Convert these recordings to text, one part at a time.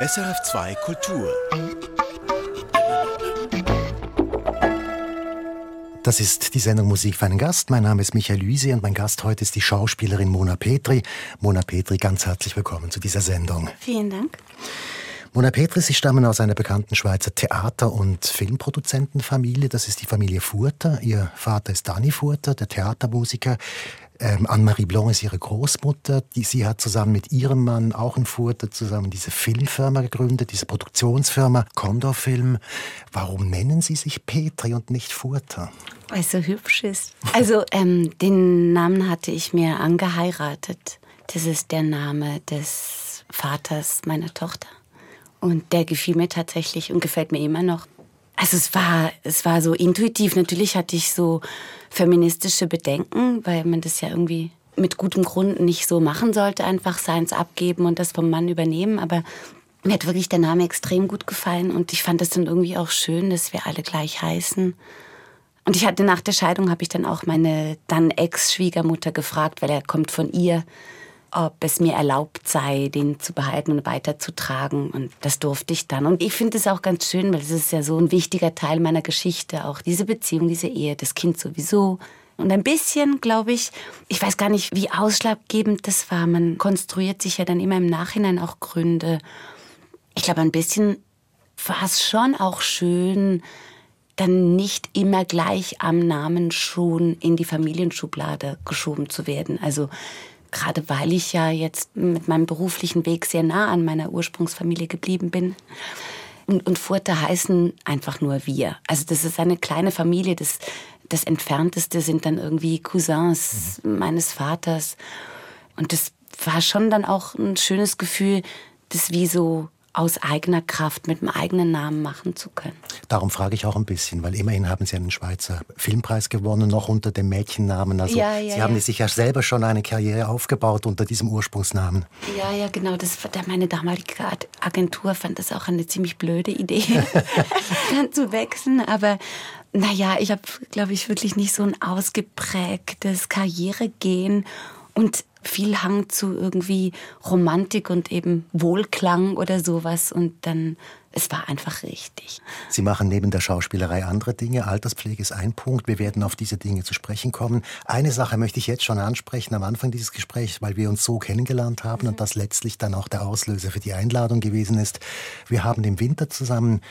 SRF2 Kultur. Das ist die Sendung Musik für einen Gast. Mein Name ist Michael Luisi und mein Gast heute ist die Schauspielerin Mona Petri. Mona Petri, ganz herzlich willkommen zu dieser Sendung. Vielen Dank. Mona Petri, Sie stammen aus einer bekannten Schweizer Theater- und Filmproduzentenfamilie. Das ist die Familie Furter. Ihr Vater ist Dani Furter, der Theatermusiker. Ähm, Anne-Marie Blanc ist ihre Großmutter. Die, sie hat zusammen mit ihrem Mann, auch in Furter, zusammen diese Filmfirma gegründet, diese Produktionsfirma Condor Film. Warum nennen Sie sich Petri und nicht Furter? Weil es so hübsch ist. Also ähm, den Namen hatte ich mir angeheiratet. Das ist der Name des Vaters meiner Tochter. Und der gefiel mir tatsächlich und gefällt mir immer noch. Also es war, es war so intuitiv. Natürlich hatte ich so feministische Bedenken, weil man das ja irgendwie mit gutem Grund nicht so machen sollte, einfach seins abgeben und das vom Mann übernehmen. Aber mir hat wirklich der Name extrem gut gefallen und ich fand es dann irgendwie auch schön, dass wir alle gleich heißen. Und ich hatte nach der Scheidung, habe ich dann auch meine dann Ex-Schwiegermutter gefragt, weil er kommt von ihr, ob es mir erlaubt sei, den zu behalten und weiterzutragen. Und das durfte ich dann. Und ich finde es auch ganz schön, weil es ist ja so ein wichtiger Teil meiner Geschichte, auch diese Beziehung, diese Ehe, das Kind sowieso. Und ein bisschen, glaube ich, ich weiß gar nicht, wie ausschlaggebend das war. Man konstruiert sich ja dann immer im Nachhinein auch Gründe. Ich glaube, ein bisschen war es schon auch schön, dann nicht immer gleich am Namen schon in die Familienschublade geschoben zu werden. Also gerade weil ich ja jetzt mit meinem beruflichen Weg sehr nah an meiner Ursprungsfamilie geblieben bin. Und, und Furte heißen einfach nur wir. Also das ist eine kleine Familie. Das, das Entfernteste sind dann irgendwie Cousins mhm. meines Vaters. Und das war schon dann auch ein schönes Gefühl, das wie so aus eigener Kraft mit dem eigenen Namen machen zu können. Darum frage ich auch ein bisschen, weil immerhin haben Sie einen Schweizer Filmpreis gewonnen, noch unter dem Mädchennamen. Also ja, ja, Sie haben ja. sich ja selber schon eine Karriere aufgebaut unter diesem Ursprungsnamen. Ja, ja, genau. Das, meine damalige Agentur fand das auch eine ziemlich blöde Idee, dann zu wechseln. Aber naja, ich habe, glaube ich, wirklich nicht so ein ausgeprägtes Karrieregehen. Und viel Hang zu irgendwie Romantik und eben Wohlklang oder sowas und dann es war einfach richtig. Sie machen neben der Schauspielerei andere Dinge. Alterspflege ist ein Punkt. Wir werden auf diese Dinge zu sprechen kommen. Eine Sache möchte ich jetzt schon ansprechen am Anfang dieses Gesprächs, weil wir uns so kennengelernt haben mhm. und das letztlich dann auch der Auslöser für die Einladung gewesen ist. Wir haben im Winter zusammen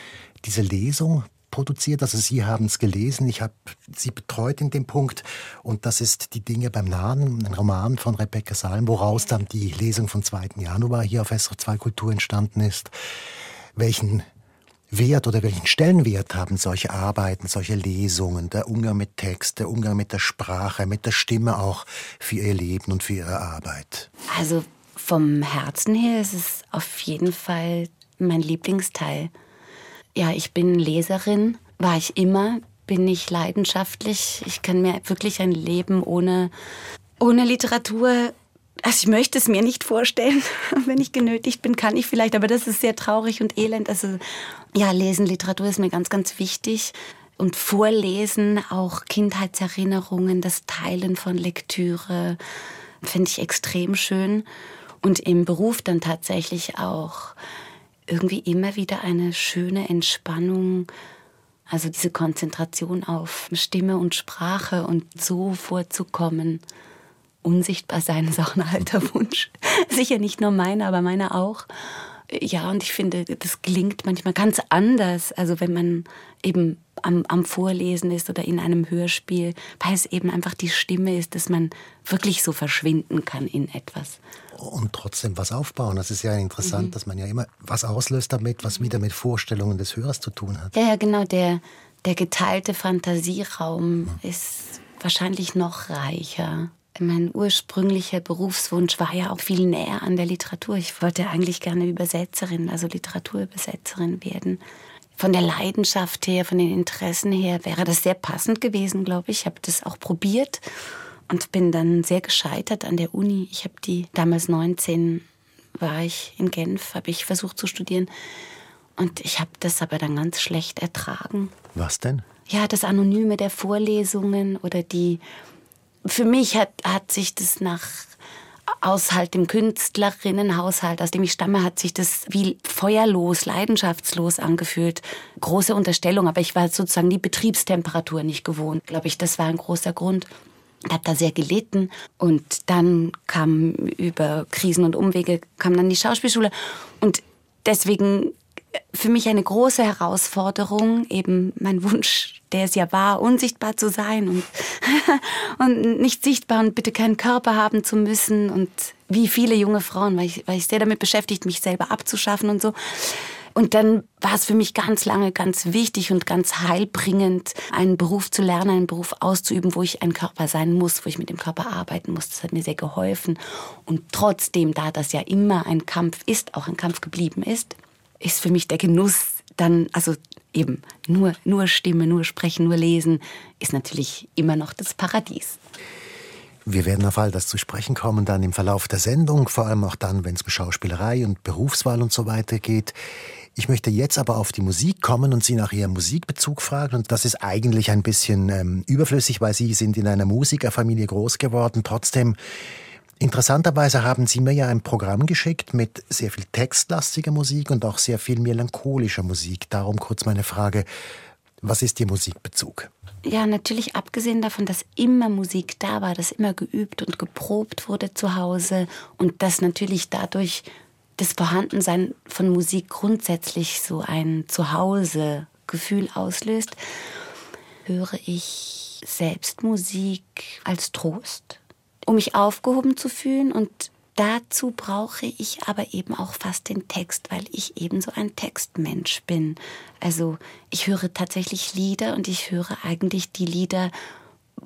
diese Lesung produziert. Also Sie haben es gelesen, ich habe Sie betreut in dem Punkt. Und das ist Die Dinge beim Nahen, ein Roman von Rebecca Salm, woraus dann die Lesung vom 2. Januar hier auf SR2 Kultur entstanden ist. Welchen Wert oder welchen Stellenwert haben solche Arbeiten, solche Lesungen, der Umgang mit Text, der Umgang mit der Sprache, mit der Stimme auch für Ihr Leben und für Ihre Arbeit? Also vom Herzen her ist es auf jeden Fall mein Lieblingsteil. Ja, ich bin Leserin, war ich immer, bin ich leidenschaftlich. Ich kann mir wirklich ein Leben ohne, ohne Literatur also ich möchte es mir nicht vorstellen. Wenn ich genötigt bin, kann ich vielleicht, aber das ist sehr traurig und elend. Also ja, lesen, Literatur ist mir ganz, ganz wichtig. Und Vorlesen, auch Kindheitserinnerungen, das Teilen von Lektüre, finde ich extrem schön. Und im Beruf dann tatsächlich auch irgendwie immer wieder eine schöne Entspannung, also diese Konzentration auf Stimme und Sprache und so vorzukommen. Unsichtbar sein ist auch ein alter Wunsch. Sicher nicht nur meiner, aber meiner auch. Ja, und ich finde, das klingt manchmal ganz anders. Also wenn man eben am, am Vorlesen ist oder in einem Hörspiel, weil es eben einfach die Stimme ist, dass man wirklich so verschwinden kann in etwas und trotzdem was aufbauen. Das ist ja interessant, mhm. dass man ja immer was auslöst damit, was wieder mit Vorstellungen des Hörers zu tun hat. Ja, ja genau. Der, der geteilte Fantasieraum mhm. ist wahrscheinlich noch reicher. Mein ursprünglicher Berufswunsch war ja auch viel näher an der Literatur. Ich wollte eigentlich gerne Übersetzerin, also Literaturübersetzerin werden. Von der Leidenschaft her, von den Interessen her wäre das sehr passend gewesen, glaube ich. Ich habe das auch probiert und bin dann sehr gescheitert an der Uni. Ich habe die damals 19 war ich in Genf, habe ich versucht zu studieren und ich habe das aber dann ganz schlecht ertragen. Was denn? Ja, das Anonyme der Vorlesungen oder die. Für mich hat, hat sich das nach aus halt dem Künstlerinnenhaushalt, aus dem ich stamme, hat sich das wie feuerlos, leidenschaftslos angefühlt. Große Unterstellung, aber ich war sozusagen die Betriebstemperatur nicht gewohnt. Glaube ich, das war ein großer Grund. Ich habe da sehr gelitten und dann kam über Krisen und Umwege kam dann die Schauspielschule und deswegen für mich eine große Herausforderung, eben mein Wunsch, der es ja war, unsichtbar zu sein und, und nicht sichtbar und bitte keinen Körper haben zu müssen und wie viele junge Frauen, weil ich, weil ich sehr damit beschäftigt, mich selber abzuschaffen und so. Und dann war es für mich ganz lange ganz wichtig und ganz heilbringend, einen Beruf zu lernen, einen Beruf auszuüben, wo ich ein Körper sein muss, wo ich mit dem Körper arbeiten muss. Das hat mir sehr geholfen. Und trotzdem, da das ja immer ein Kampf ist, auch ein Kampf geblieben ist, ist für mich der Genuss dann, also eben nur, nur Stimme, nur Sprechen, nur Lesen, ist natürlich immer noch das Paradies. Wir werden auf all das zu sprechen kommen, dann im Verlauf der Sendung, vor allem auch dann, wenn es um Schauspielerei und Berufswahl und so weiter geht. Ich möchte jetzt aber auf die Musik kommen und Sie nach Ihrem Musikbezug fragen. Und das ist eigentlich ein bisschen ähm, überflüssig, weil Sie sind in einer Musikerfamilie groß geworden. Trotzdem Interessanterweise haben Sie mir ja ein Programm geschickt mit sehr viel textlastiger Musik und auch sehr viel melancholischer Musik. Darum kurz meine Frage, was ist Ihr Musikbezug? Ja, natürlich abgesehen davon, dass immer Musik da war, dass immer geübt und geprobt wurde zu Hause und dass natürlich dadurch das Vorhandensein von Musik grundsätzlich so ein Zuhause-Gefühl auslöst, höre ich selbst Musik als Trost um mich aufgehoben zu fühlen. Und dazu brauche ich aber eben auch fast den Text, weil ich eben so ein Textmensch bin. Also ich höre tatsächlich Lieder und ich höre eigentlich die Lieder,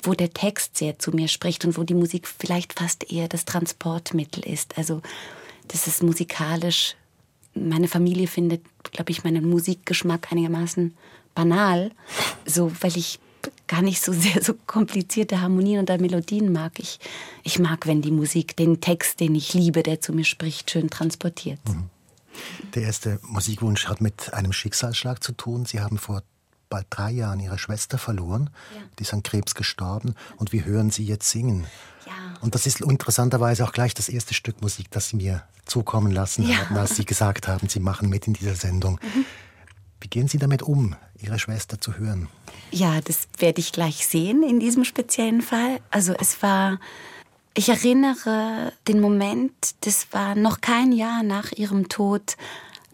wo der Text sehr zu mir spricht und wo die Musik vielleicht fast eher das Transportmittel ist. Also das ist musikalisch. Meine Familie findet, glaube ich, meinen Musikgeschmack einigermaßen banal, so weil ich gar nicht so sehr so komplizierte Harmonien oder Melodien mag. Ich, ich mag, wenn die Musik den Text, den ich liebe, der zu mir spricht, schön transportiert. Mhm. Der erste Musikwunsch hat mit einem Schicksalsschlag zu tun. Sie haben vor bald drei Jahren ihre Schwester verloren. Ja. Die ist an Krebs gestorben und wir hören sie jetzt singen. Ja. Und das ist interessanterweise auch gleich das erste Stück Musik, das Sie mir zukommen lassen ja. haben, als Sie gesagt haben, Sie machen mit in dieser Sendung. Mhm. Wie gehen Sie damit um, Ihre Schwester zu hören? Ja, das werde ich gleich sehen in diesem speziellen Fall. Also es war, ich erinnere den Moment, das war noch kein Jahr nach ihrem Tod,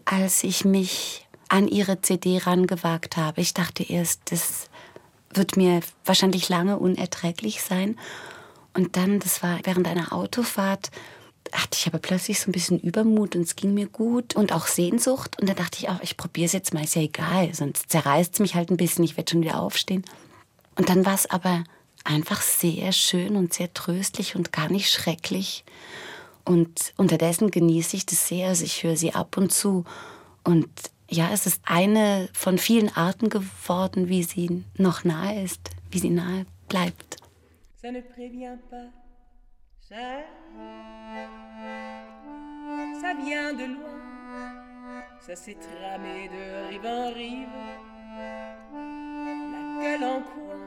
als ich mich an ihre CD rangewagt habe. Ich dachte erst, das wird mir wahrscheinlich lange unerträglich sein. Und dann, das war während einer Autofahrt, hatte ich aber plötzlich so ein bisschen Übermut und es ging mir gut und auch Sehnsucht. Und da dachte ich auch, ich probiere es jetzt mal, ist ja egal, sonst zerreißt es mich halt ein bisschen, ich werde schon wieder aufstehen. Und dann war es aber einfach sehr schön und sehr tröstlich und gar nicht schrecklich. Und unterdessen genieße ich das sehr, also ich höre sie ab und zu. Und ja, es ist eine von vielen Arten geworden, wie sie noch nahe ist, wie sie nahe bleibt. Ça ne prévient pas, ça vient de loin, ça s'est tramé de rive en rive, la gueule en coin.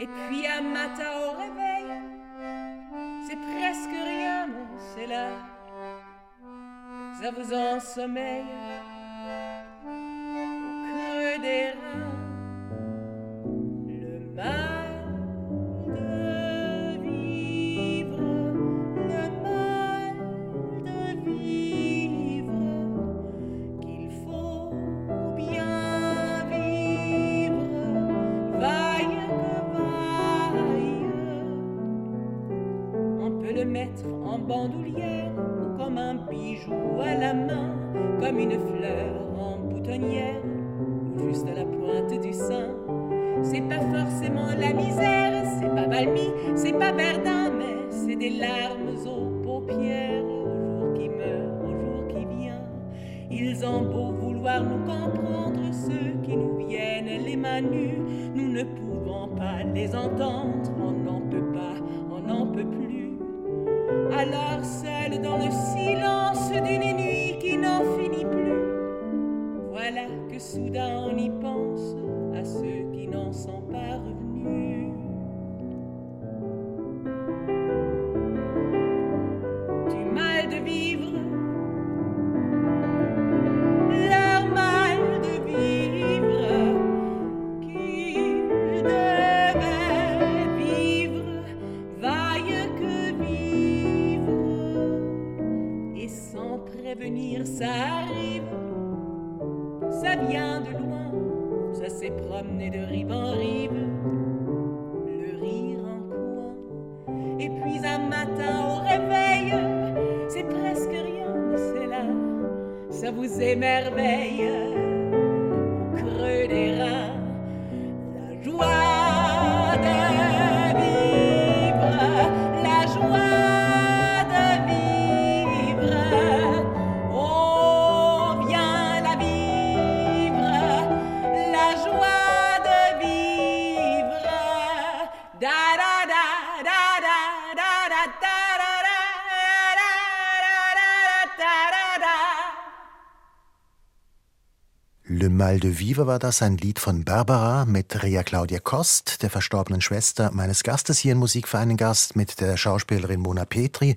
Et puis à matin au réveil, c'est presque rien, c'est là, ça vous ensommeille au creux des reins. Le mal ou comme un bijou à la main, comme une fleur en boutonnière ou juste à la pointe du sein. C'est pas forcément la misère, c'est pas Valmy, c'est pas Verdun, mais c'est des larmes aux paupières au jour qui meurt, au jour qui vient. Ils ont beau vouloir nous comprendre, ceux qui nous viennent les mains nues, nous ne pouvons pas les entendre, on n'en peut de Vivre war das, ein Lied von Barbara mit Ria Claudia Kost, der verstorbenen Schwester meines Gastes hier im Musikverein Gast, mit der Schauspielerin Mona Petri.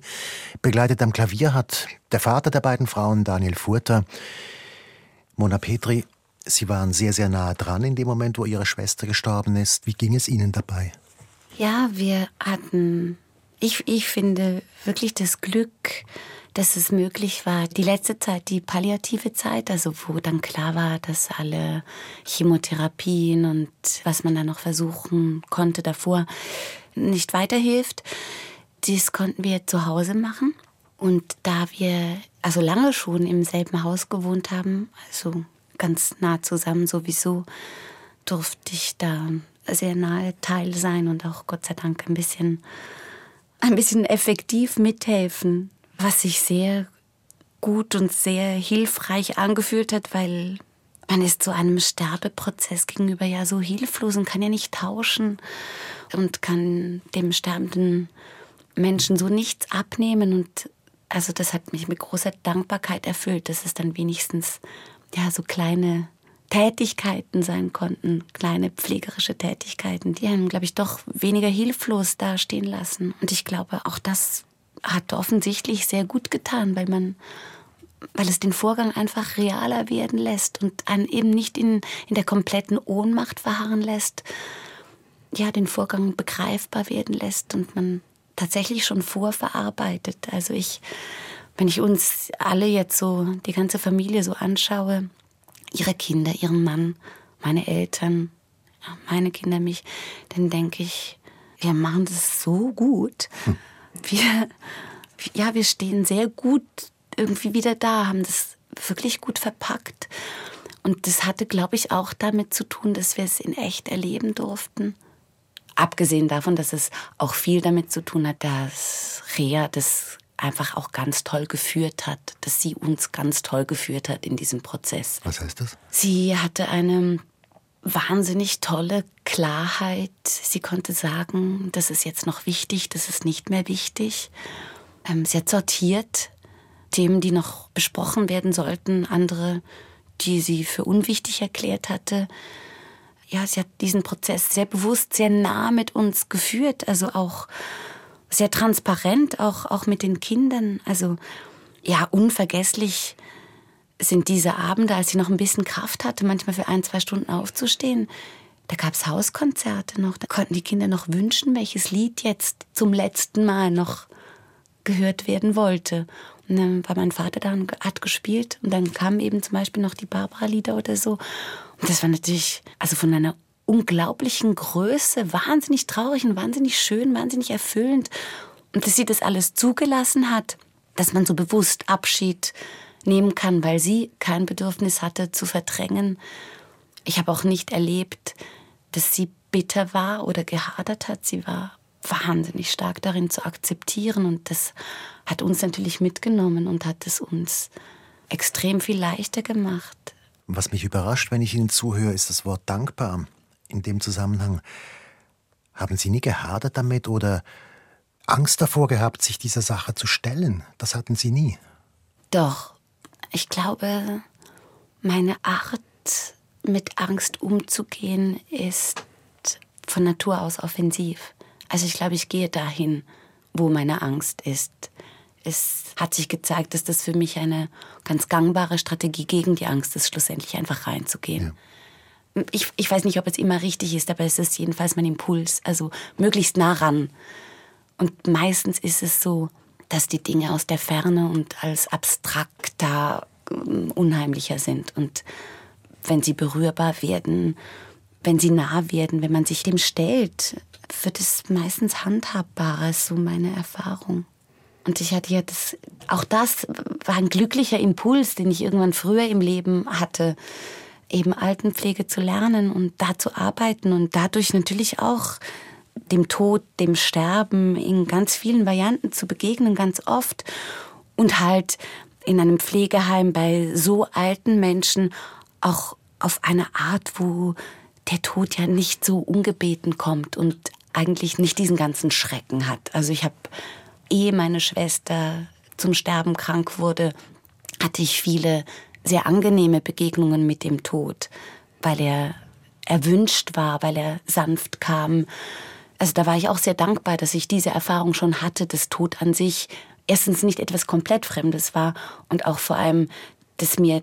Begleitet am Klavier hat der Vater der beiden Frauen, Daniel Furter. Mona Petri, Sie waren sehr, sehr nahe dran in dem Moment, wo Ihre Schwester gestorben ist. Wie ging es Ihnen dabei? Ja, wir hatten, ich, ich finde wirklich das Glück, dass es möglich war, die letzte Zeit, die palliative Zeit, also wo dann klar war, dass alle Chemotherapien und was man da noch versuchen konnte davor nicht weiterhilft. Das konnten wir zu Hause machen. Und da wir also lange schon im selben Haus gewohnt haben, also ganz nah zusammen sowieso, durfte ich da sehr nahe Teil sein und auch Gott sei Dank ein bisschen, ein bisschen effektiv mithelfen, was sich sehr gut und sehr hilfreich angefühlt hat, weil man ist so einem Sterbeprozess gegenüber ja so hilflos und kann ja nicht tauschen und kann dem sterbenden Menschen so nichts abnehmen. Und also das hat mich mit großer Dankbarkeit erfüllt, dass es dann wenigstens ja so kleine Tätigkeiten sein konnten, kleine pflegerische Tätigkeiten, die einem, glaube ich, doch weniger hilflos dastehen lassen. Und ich glaube, auch das hat offensichtlich sehr gut getan, weil man, weil es den Vorgang einfach realer werden lässt und einen eben nicht in, in der kompletten Ohnmacht verharren lässt, ja, den Vorgang begreifbar werden lässt und man tatsächlich schon vorverarbeitet. Also ich, wenn ich uns alle jetzt so, die ganze Familie so anschaue, ihre Kinder, ihren Mann, meine Eltern, meine Kinder, mich, dann denke ich, wir machen das so gut. Wir, ja, wir stehen sehr gut irgendwie wieder da, haben das wirklich gut verpackt. Und das hatte, glaube ich, auch damit zu tun, dass wir es in echt erleben durften. Abgesehen davon, dass es auch viel damit zu tun hat, dass Rea das einfach auch ganz toll geführt hat, dass sie uns ganz toll geführt hat in diesem Prozess. Was heißt das? Sie hatte eine wahnsinnig tolle Klarheit. Sie konnte sagen, das ist jetzt noch wichtig, das ist nicht mehr wichtig. Ähm, sie hat sortiert Themen, die noch besprochen werden sollten, andere, die sie für unwichtig erklärt hatte. Ja, sie hat diesen Prozess sehr bewusst, sehr nah mit uns geführt, also auch sehr transparent, auch, auch mit den Kindern. Also ja, unvergesslich sind diese Abende, als sie noch ein bisschen Kraft hatte, manchmal für ein, zwei Stunden aufzustehen. Da gab es Hauskonzerte noch, da konnten die Kinder noch wünschen, welches Lied jetzt zum letzten Mal noch gehört werden wollte. Und dann war mein Vater da und hat gespielt und dann kamen eben zum Beispiel noch die Barbara-Lieder oder so. Und das war natürlich, also von einer unglaublichen Größe, wahnsinnig traurig und wahnsinnig schön, wahnsinnig erfüllend. Und dass sie das alles zugelassen hat, dass man so bewusst Abschied nehmen kann, weil sie kein Bedürfnis hatte zu verdrängen. Ich habe auch nicht erlebt, dass sie bitter war oder gehadert hat. Sie war wahnsinnig stark darin zu akzeptieren und das hat uns natürlich mitgenommen und hat es uns extrem viel leichter gemacht. Was mich überrascht, wenn ich Ihnen zuhöre, ist das Wort dankbar. In dem Zusammenhang haben Sie nie gehadert damit oder Angst davor gehabt, sich dieser Sache zu stellen? Das hatten Sie nie. Doch, ich glaube, meine Art, mit Angst umzugehen, ist von Natur aus offensiv. Also ich glaube, ich gehe dahin, wo meine Angst ist. Es hat sich gezeigt, dass das für mich eine ganz gangbare Strategie gegen die Angst ist, schlussendlich einfach reinzugehen. Ja. Ich, ich weiß nicht, ob es immer richtig ist, aber es ist jedenfalls mein Impuls. Also möglichst nah ran. Und meistens ist es so, dass die Dinge aus der Ferne und als abstrakter ähm, unheimlicher sind. Und wenn sie berührbar werden, wenn sie nah werden, wenn man sich dem stellt, wird es meistens handhabbarer, so meine Erfahrung. Und ich hatte ja das, auch das war ein glücklicher Impuls, den ich irgendwann früher im Leben hatte, eben Altenpflege zu lernen und da zu arbeiten und dadurch natürlich auch dem Tod, dem Sterben in ganz vielen Varianten zu begegnen, ganz oft. Und halt in einem Pflegeheim bei so alten Menschen auch auf eine Art, wo der Tod ja nicht so ungebeten kommt und eigentlich nicht diesen ganzen Schrecken hat. Also ich habe, ehe meine Schwester zum Sterben krank wurde, hatte ich viele sehr angenehme Begegnungen mit dem Tod, weil er erwünscht war, weil er sanft kam. Also da war ich auch sehr dankbar, dass ich diese Erfahrung schon hatte, dass Tod an sich erstens nicht etwas komplett Fremdes war und auch vor allem, dass mir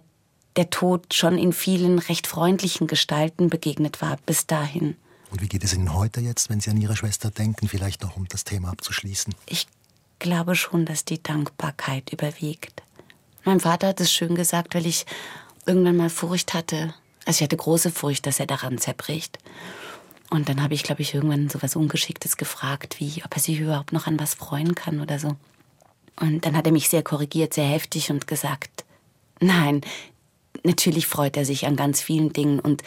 der Tod schon in vielen recht freundlichen Gestalten begegnet war bis dahin. Und wie geht es Ihnen heute jetzt, wenn Sie an Ihre Schwester denken, vielleicht noch um das Thema abzuschließen? Ich glaube schon, dass die Dankbarkeit überwiegt. Mein Vater hat es schön gesagt, weil ich irgendwann mal Furcht hatte. Also ich hatte große Furcht, dass er daran zerbricht. Und dann habe ich, glaube ich, irgendwann so was Ungeschicktes gefragt, wie ob er sich überhaupt noch an was freuen kann oder so. Und dann hat er mich sehr korrigiert, sehr heftig und gesagt, nein, natürlich freut er sich an ganz vielen Dingen und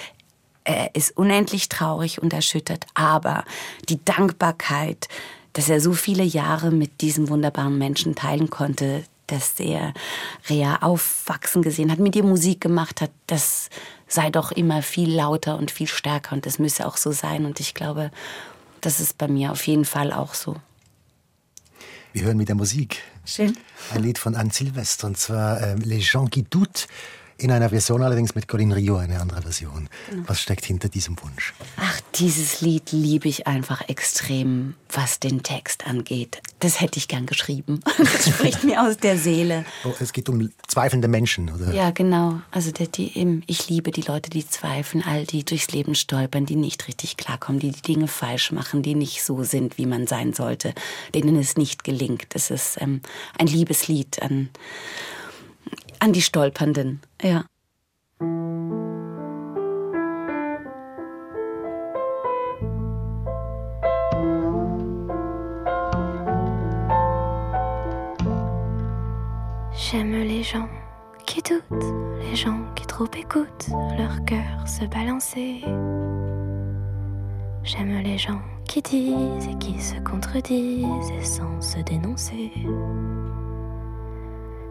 er ist unendlich traurig und erschüttert, aber die Dankbarkeit, dass er so viele Jahre mit diesem wunderbaren Menschen teilen konnte, dass er Rea aufwachsen gesehen hat, mit ihr Musik gemacht hat, das sei doch immer viel lauter und viel stärker und das müsse auch so sein. Und ich glaube, das ist bei mir auf jeden Fall auch so. Wir hören mit der Musik. Schön. Ein Lied von Anne Sylvestre, und zwar äh, Les gens qui doutent. In einer Version allerdings mit Colin Rio, eine andere Version. Genau. Was steckt hinter diesem Wunsch? Ach, dieses Lied liebe ich einfach extrem, was den Text angeht. Das hätte ich gern geschrieben. Das spricht mir aus der Seele. Oh, es geht um zweifelnde Menschen, oder? Ja, genau. Also die, die, ich liebe die Leute, die zweifeln, all die durchs Leben stolpern, die nicht richtig klarkommen, die die Dinge falsch machen, die nicht so sind, wie man sein sollte, denen es nicht gelingt. Es ist ähm, ein Liebeslied an an die Stolpernden. Ja. J'aime les gens qui doutent, les gens qui trop écoutent leur cœur se balancer. J'aime les gens qui disent et qui se contredisent et sans se dénoncer.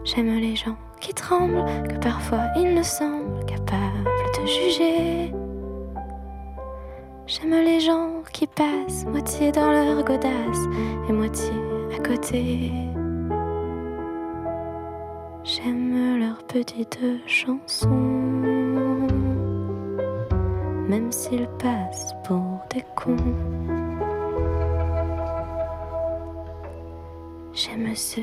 J'aime les gens qui tremblent, que parfois ils ne semblent capables de juger. J'aime les gens qui passent moitié dans leur godasse et moitié à côté. J'aime leurs petites chansons, même s'ils passent pour des cons. J'aime ceux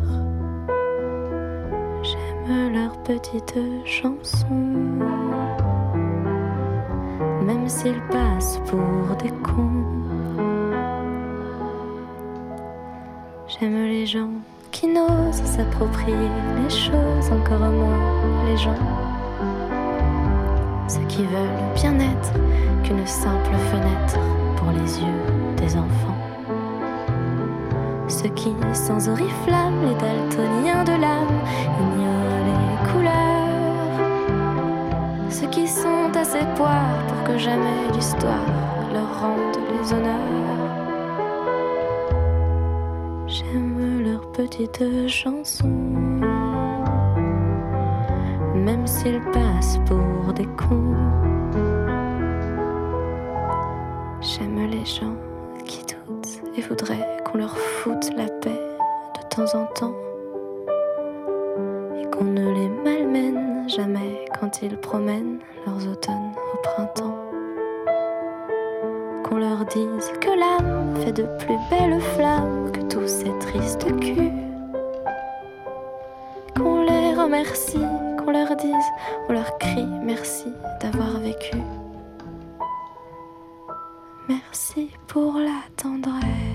leurs petites chansons, même s'ils passent pour des cons. J'aime les gens qui n'osent s'approprier les choses, encore moins les gens. Ceux qui veulent bien être qu'une simple fenêtre pour les yeux des enfants. Ceux qui, sans oriflamme, les daltoniens de l'âme, ignorent les couleurs. Ceux qui sont assez poires pour que jamais l'histoire leur rende les honneurs. J'aime leurs petites chansons, même s'ils passent pour des cons. J'aime les gens qui doutent et voudraient qu'on leur foute la paix de temps en temps et qu'on ne les malmène jamais quand ils promènent leurs automnes au printemps. Qu'on leur dise que l'âme fait de plus belles flammes que tous ces tristes culs. Qu'on les remercie, qu'on leur dise, on leur crie merci d'avoir vécu. Merci pour la tendresse.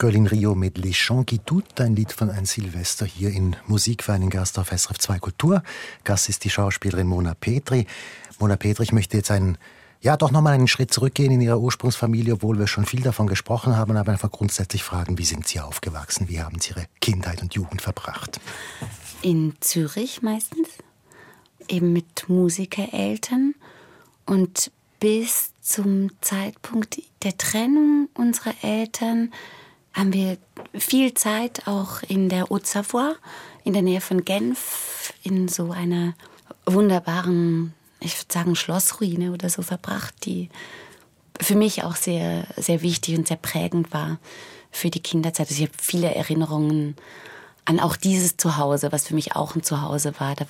Görlin Rio mit Les Chants qui tout, ein Lied von ein Silvester hier in Musikverein Gast auf SRF 2 Kultur. Gast ist die Schauspielerin Mona Petri. Mona Petri, ich möchte jetzt einen, ja, doch nochmal einen Schritt zurückgehen in Ihrer Ursprungsfamilie, obwohl wir schon viel davon gesprochen haben, aber einfach grundsätzlich fragen, wie sind Sie aufgewachsen? Wie haben Sie Ihre Kindheit und Jugend verbracht? In Zürich meistens, eben mit Musikereltern und bis zum Zeitpunkt der Trennung unserer Eltern haben wir viel Zeit auch in der Haute-Savoie, in der Nähe von Genf, in so einer wunderbaren, ich würde sagen, Schlossruine oder so verbracht, die für mich auch sehr, sehr wichtig und sehr prägend war für die Kinderzeit. Also ich habe viele Erinnerungen an auch dieses Zuhause, was für mich auch ein Zuhause war. Da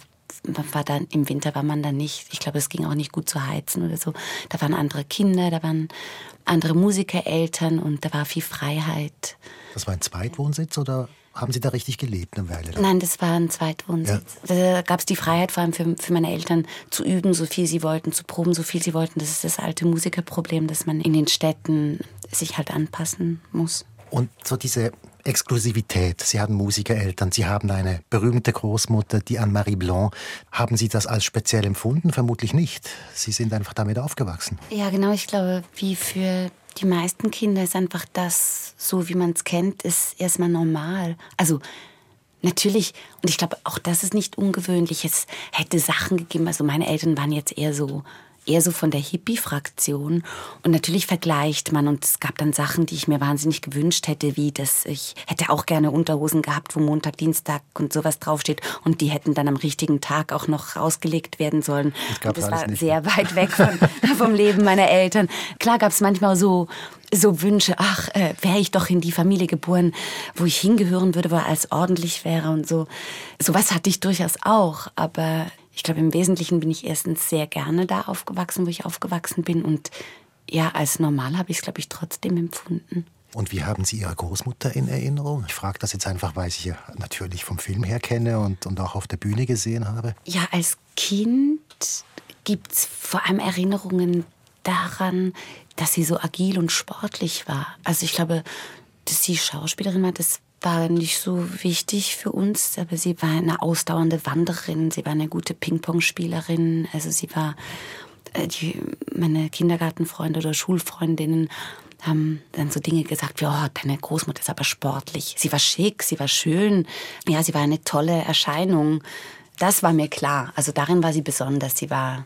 war dann im Winter war man da nicht. Ich glaube, es ging auch nicht gut zu heizen oder so. Da waren andere Kinder, da waren andere Musikereltern und da war viel Freiheit. Das war ein Zweitwohnsitz oder haben Sie da richtig gelebt eine Weile lang? Nein, das war ein Zweitwohnsitz. Ja. Da gab es die Freiheit vor allem für, für meine Eltern zu üben, so viel sie wollten, zu proben, so viel sie wollten. Das ist das alte Musikerproblem, dass man in den Städten sich halt anpassen muss. Und so diese Exklusivität. Sie haben Musikereltern, Sie haben eine berühmte Großmutter, die Anne-Marie Blanc. Haben Sie das als speziell empfunden? Vermutlich nicht. Sie sind einfach damit aufgewachsen. Ja, genau. Ich glaube, wie für die meisten Kinder ist einfach das, so wie man es kennt, ist erstmal normal. Also Natürlich, und ich glaube, auch das ist nicht ungewöhnlich. Es hätte Sachen gegeben, also meine Eltern waren jetzt eher so eher so von der Hippie-Fraktion. Und natürlich vergleicht man. Und es gab dann Sachen, die ich mir wahnsinnig gewünscht hätte, wie dass ich hätte auch gerne Unterhosen gehabt, wo Montag, Dienstag und sowas draufsteht. Und die hätten dann am richtigen Tag auch noch rausgelegt werden sollen. Das, das war sehr weit weg von, vom Leben meiner Eltern. Klar gab es manchmal so so Wünsche, ach, äh, wäre ich doch in die Familie geboren, wo ich hingehören würde, wo alles ordentlich wäre und so. Sowas hatte ich durchaus auch, aber ich glaube, im Wesentlichen bin ich erstens sehr gerne da aufgewachsen, wo ich aufgewachsen bin. Und ja, als normal habe ich es, glaube ich, trotzdem empfunden. Und wie haben Sie Ihre Großmutter in Erinnerung? Ich frage das jetzt einfach, weil ich sie natürlich vom Film her kenne und, und auch auf der Bühne gesehen habe. Ja, als Kind gibt es vor allem Erinnerungen daran, dass sie so agil und sportlich war. Also ich glaube, dass sie Schauspielerin war, das war nicht so wichtig für uns, aber sie war eine ausdauernde Wanderin, sie war eine gute Ping-Pong-Spielerin, also sie war, äh, die, meine Kindergartenfreunde oder Schulfreundinnen haben dann so Dinge gesagt wie, oh, deine Großmutter ist aber sportlich. Sie war schick, sie war schön, ja, sie war eine tolle Erscheinung. Das war mir klar. Also darin war sie besonders. Sie war,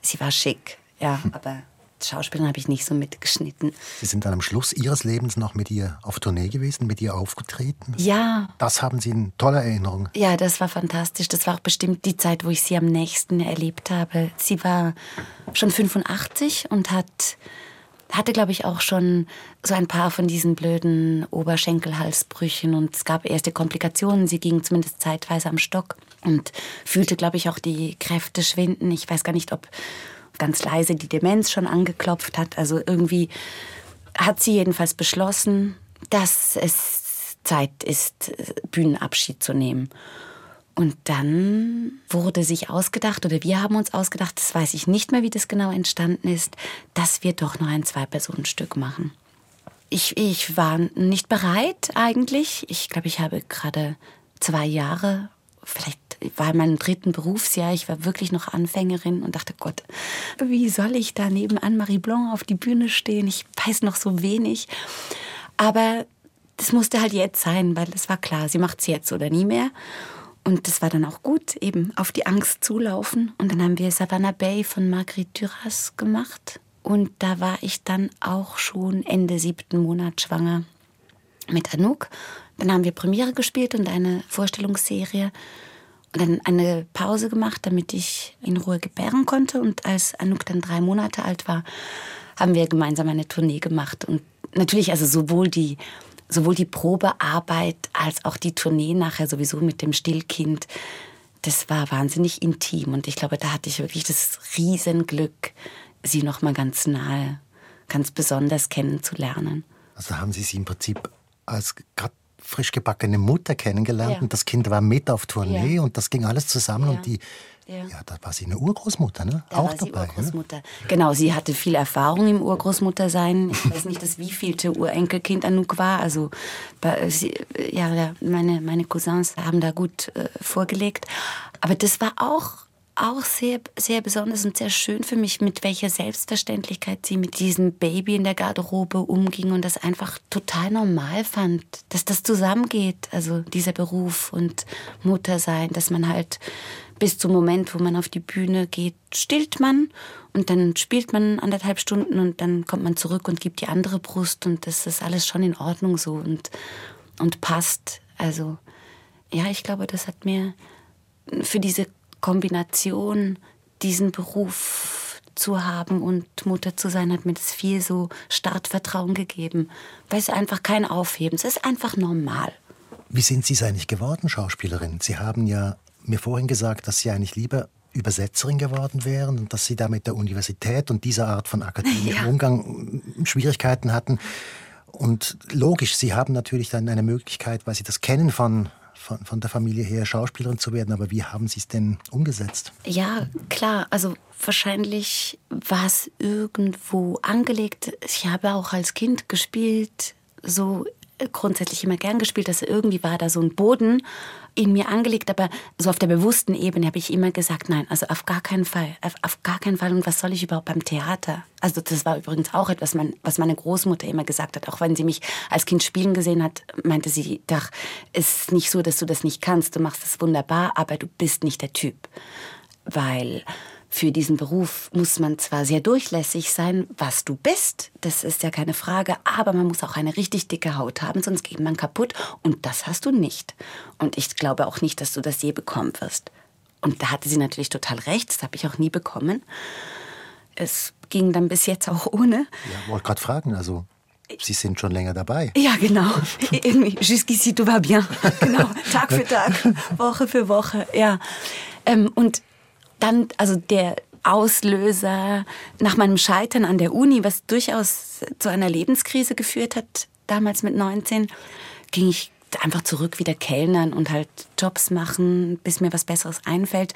sie war schick, ja, aber Schauspielerin habe ich nicht so mitgeschnitten. Sie sind dann am Schluss Ihres Lebens noch mit ihr auf Tournee gewesen, mit ihr aufgetreten? Ja. Das haben Sie in toller Erinnerung? Ja, das war fantastisch. Das war auch bestimmt die Zeit, wo ich sie am nächsten erlebt habe. Sie war schon 85 und hat hatte, glaube ich, auch schon so ein paar von diesen blöden Oberschenkelhalsbrüchen und es gab erste Komplikationen. Sie ging zumindest zeitweise am Stock und fühlte, glaube ich, auch die Kräfte schwinden. Ich weiß gar nicht, ob ganz leise die Demenz schon angeklopft hat. Also irgendwie hat sie jedenfalls beschlossen, dass es Zeit ist, Bühnenabschied zu nehmen. Und dann wurde sich ausgedacht, oder wir haben uns ausgedacht, das weiß ich nicht mehr, wie das genau entstanden ist, dass wir doch noch ein Zwei-Personen-Stück machen. Ich, ich war nicht bereit eigentlich. Ich glaube, ich habe gerade zwei Jahre, vielleicht war in meinem dritten Berufsjahr, ich war wirklich noch Anfängerin und dachte, Gott, wie soll ich da neben Anne-Marie Blanc auf die Bühne stehen? Ich weiß noch so wenig. Aber das musste halt jetzt sein, weil es war klar, sie macht es jetzt oder nie mehr. Und das war dann auch gut, eben auf die Angst zulaufen. Und dann haben wir Savannah Bay von Marguerite Duras gemacht. Und da war ich dann auch schon Ende siebten Monat schwanger mit Anouk. Dann haben wir Premiere gespielt und eine Vorstellungsserie. Dann eine Pause gemacht, damit ich in Ruhe gebären konnte. Und als Anouk dann drei Monate alt war, haben wir gemeinsam eine Tournee gemacht. Und natürlich also sowohl die sowohl die Probearbeit als auch die Tournee nachher sowieso mit dem Stillkind, das war wahnsinnig intim. Und ich glaube, da hatte ich wirklich das Riesenglück, sie noch mal ganz nahe, ganz besonders kennenzulernen. Also haben Sie sie im Prinzip als gerade frisch gebackene Mutter kennengelernt ja. und das Kind war mit auf Tournee ja. und das ging alles zusammen ja. und die ja. ja, da war sie eine Urgroßmutter, ne? Da auch dabei. Urgroßmutter. Ne? Genau, sie hatte viel Erfahrung im Urgroßmuttersein. Ich weiß nicht, das wievielte Urenkelkind Anouk war. Also sie, ja, meine, meine Cousins haben da gut äh, vorgelegt. Aber das war auch auch sehr, sehr besonders und sehr schön für mich, mit welcher Selbstverständlichkeit sie mit diesem Baby in der Garderobe umging und das einfach total normal fand, dass das zusammengeht, also dieser Beruf und Muttersein, dass man halt bis zum Moment, wo man auf die Bühne geht, stillt man und dann spielt man anderthalb Stunden und dann kommt man zurück und gibt die andere Brust und das ist alles schon in Ordnung so und, und passt. Also ja, ich glaube, das hat mir für diese Kombination, diesen Beruf zu haben und Mutter zu sein, hat mir das viel so Startvertrauen gegeben. Weil es einfach kein Aufheben, es ist einfach normal. Wie sind Sie es eigentlich geworden, Schauspielerin? Sie haben ja mir vorhin gesagt, dass Sie eigentlich lieber Übersetzerin geworden wären und dass Sie da mit der Universität und dieser Art von akademischem ja. Umgang Schwierigkeiten hatten. Und logisch, Sie haben natürlich dann eine Möglichkeit, weil Sie das kennen von von, von der Familie her Schauspielerin zu werden, aber wie haben Sie es denn umgesetzt? Ja, klar, also wahrscheinlich war es irgendwo angelegt. Ich habe auch als Kind gespielt, so grundsätzlich immer gern gespielt, dass irgendwie war da so ein Boden in mir angelegt, aber so auf der bewussten Ebene habe ich immer gesagt, nein, also auf gar keinen Fall, auf, auf, gar keinen Fall. Und was soll ich überhaupt beim Theater? Also das war übrigens auch etwas, mein, was meine Großmutter immer gesagt hat. Auch wenn sie mich als Kind spielen gesehen hat, meinte sie, doch, es ist nicht so, dass du das nicht kannst. Du machst es wunderbar, aber du bist nicht der Typ, weil für diesen Beruf muss man zwar sehr durchlässig sein, was du bist, das ist ja keine Frage, aber man muss auch eine richtig dicke Haut haben, sonst geht man kaputt und das hast du nicht. Und ich glaube auch nicht, dass du das je bekommen wirst. Und da hatte sie natürlich total recht, das habe ich auch nie bekommen. Es ging dann bis jetzt auch ohne. Ja, wollte gerade fragen, also Sie sind schon länger dabei. Ja, genau. Jusqu'ici tout va bien. Genau, Tag für Tag, Woche für Woche, ja. Ähm, und dann, also der Auslöser nach meinem Scheitern an der Uni, was durchaus zu einer Lebenskrise geführt hat, damals mit 19, ging ich einfach zurück wieder Kellnern und halt Jobs machen, bis mir was Besseres einfällt.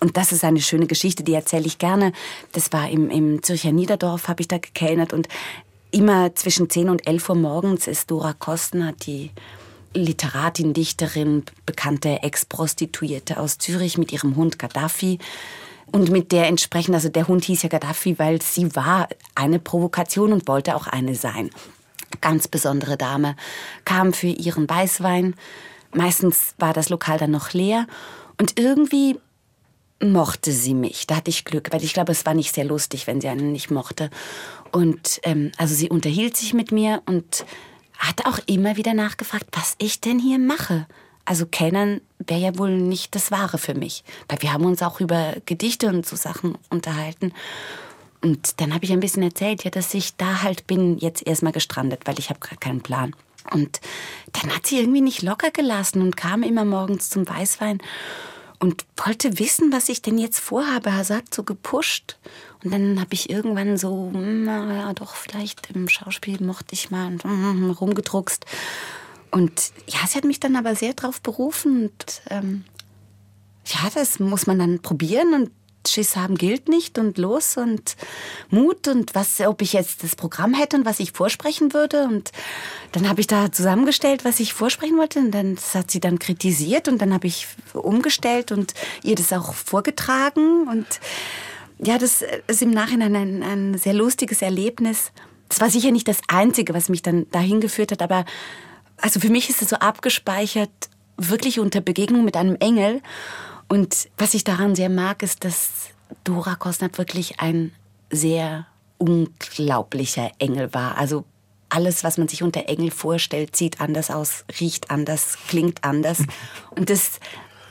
Und das ist eine schöne Geschichte, die erzähle ich gerne. Das war im, im Zürcher Niederdorf, habe ich da gekellnert und immer zwischen 10 und 11 Uhr morgens ist Dora Kostner, die Literatin, Dichterin, bekannte Ex-Prostituierte aus Zürich mit ihrem Hund Gaddafi. Und mit der entsprechend, also der Hund hieß ja Gaddafi, weil sie war eine Provokation und wollte auch eine sein. Ganz besondere Dame, kam für ihren Weißwein. Meistens war das Lokal dann noch leer. Und irgendwie mochte sie mich. Da hatte ich Glück, weil ich glaube, es war nicht sehr lustig, wenn sie einen nicht mochte. Und ähm, also sie unterhielt sich mit mir und hat auch immer wieder nachgefragt, was ich denn hier mache. Also Kellnern wäre ja wohl nicht das Wahre für mich. Weil wir haben uns auch über Gedichte und so Sachen unterhalten. Und dann habe ich ein bisschen erzählt, ja, dass ich da halt bin, jetzt erstmal gestrandet, weil ich habe gerade keinen Plan. Und dann hat sie irgendwie nicht locker gelassen und kam immer morgens zum Weißwein und wollte wissen, was ich denn jetzt vorhabe. Er sagt so gepusht. Und dann habe ich irgendwann so, hm, ja, doch, vielleicht im Schauspiel mochte ich mal hm, rumgedruckst. Und ja, sie hat mich dann aber sehr drauf berufen. Und ähm, ja, das muss man dann probieren. Und Schiss haben gilt nicht und los und Mut und was, ob ich jetzt das Programm hätte und was ich vorsprechen würde. Und dann habe ich da zusammengestellt, was ich vorsprechen wollte. Und dann hat sie dann kritisiert und dann habe ich umgestellt und ihr das auch vorgetragen. Und ja, das ist im Nachhinein ein, ein sehr lustiges Erlebnis. Das war sicher nicht das Einzige, was mich dann dahin geführt hat, aber also für mich ist es so abgespeichert, wirklich unter Begegnung mit einem Engel. Und was ich daran sehr mag, ist, dass Dora Kosnap wirklich ein sehr unglaublicher Engel war. Also alles, was man sich unter Engel vorstellt, sieht anders aus, riecht anders, klingt anders. Und das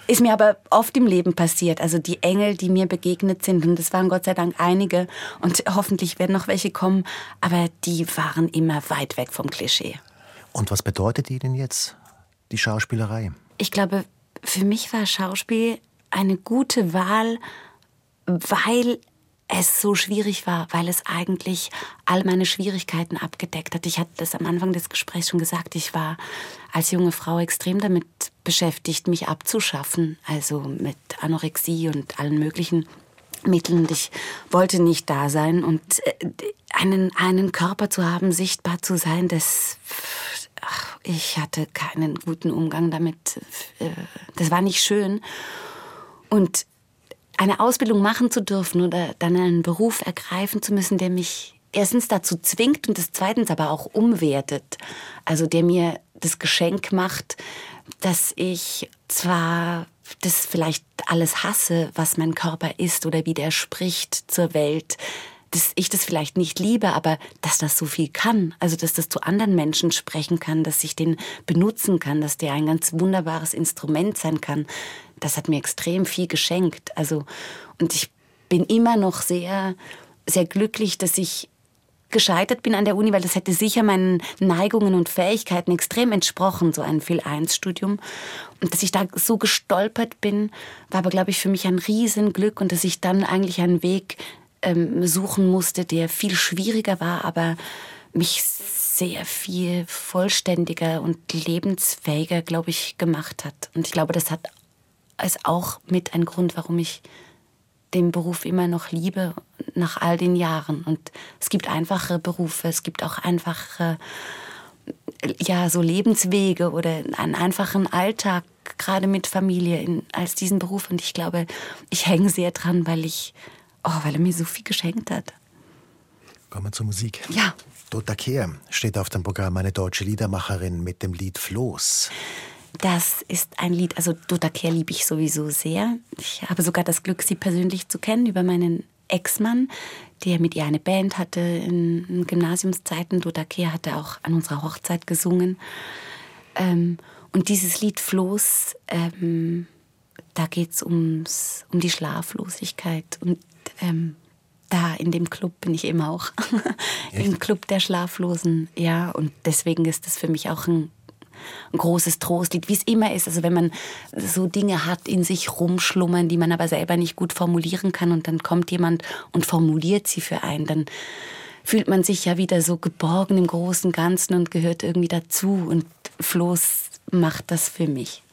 ist mir aber oft im Leben passiert. Also die Engel, die mir begegnet sind, und das waren Gott sei Dank einige, und hoffentlich werden noch welche kommen, aber die waren immer weit weg vom Klischee. Und was bedeutet Ihnen jetzt die Schauspielerei? Ich glaube, für mich war Schauspiel eine gute Wahl, weil es so schwierig war, weil es eigentlich all meine Schwierigkeiten abgedeckt hat. Ich hatte das am Anfang des Gesprächs schon gesagt. Ich war als junge Frau extrem damit beschäftigt, mich abzuschaffen, also mit Anorexie und allen möglichen Mitteln. Und ich wollte nicht da sein und äh, einen, einen Körper zu haben, sichtbar zu sein, das ach, ich hatte keinen guten Umgang damit. Äh, das war nicht schön. Und eine Ausbildung machen zu dürfen oder dann einen Beruf ergreifen zu müssen, der mich erstens dazu zwingt und das zweitens aber auch umwertet. Also der mir das Geschenk macht, dass ich zwar das vielleicht alles hasse, was mein Körper ist oder wie der spricht zur Welt, dass ich das vielleicht nicht liebe, aber dass das so viel kann. Also, dass das zu anderen Menschen sprechen kann, dass ich den benutzen kann, dass der ein ganz wunderbares Instrument sein kann. Das hat mir extrem viel geschenkt. Also, und ich bin immer noch sehr, sehr glücklich, dass ich gescheitert bin an der Uni, weil das hätte sicher meinen Neigungen und Fähigkeiten extrem entsprochen, so ein Phil-1-Studium. Und dass ich da so gestolpert bin, war aber, glaube ich, für mich ein Riesenglück und dass ich dann eigentlich einen Weg ähm, suchen musste, der viel schwieriger war, aber mich sehr viel vollständiger und lebensfähiger, glaube ich, gemacht hat. Und ich glaube, das hat ist auch mit ein Grund, warum ich den Beruf immer noch liebe nach all den Jahren. Und es gibt einfache Berufe, es gibt auch einfache, ja, so Lebenswege oder einen einfachen Alltag, gerade mit Familie, in, als diesen Beruf. Und ich glaube, ich hänge sehr dran, weil ich Oh, weil er mir so viel geschenkt hat. Kommen wir zur Musik. Ja. Dota Kehr steht auf dem Programm eine deutsche Liedermacherin mit dem Lied Floß. Das ist ein Lied, also Dota Kehr liebe ich sowieso sehr. Ich habe sogar das Glück, sie persönlich zu kennen über meinen Ex-Mann, der mit ihr eine Band hatte in Gymnasiumszeiten. Dota Kehr hatte auch an unserer Hochzeit gesungen. Ähm, und dieses Lied Floß, ähm, da geht es um die Schlaflosigkeit. Und ähm, da in dem Club bin ich immer auch. Im Club der Schlaflosen, ja. Und deswegen ist das für mich auch ein, ein großes Trostlied, wie es immer ist. Also wenn man so Dinge hat in sich rumschlummern, die man aber selber nicht gut formulieren kann und dann kommt jemand und formuliert sie für einen, dann fühlt man sich ja wieder so geborgen im großen Ganzen und gehört irgendwie dazu. Und Floß macht das für mich.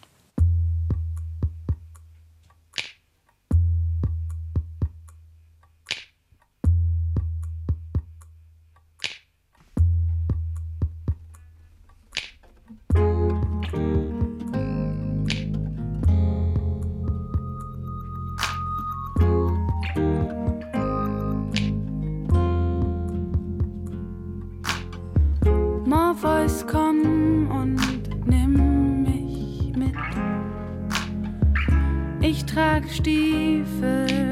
Voice, komm und nimm mich mit. Ich trag Stiefel.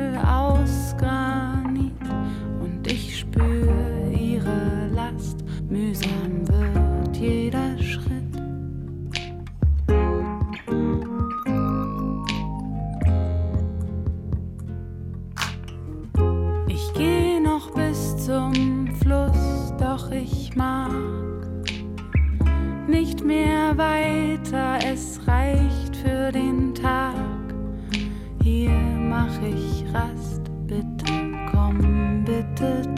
nicht mehr weiter, es reicht für den Tag. Hier mach ich Rast, bitte komm, bitte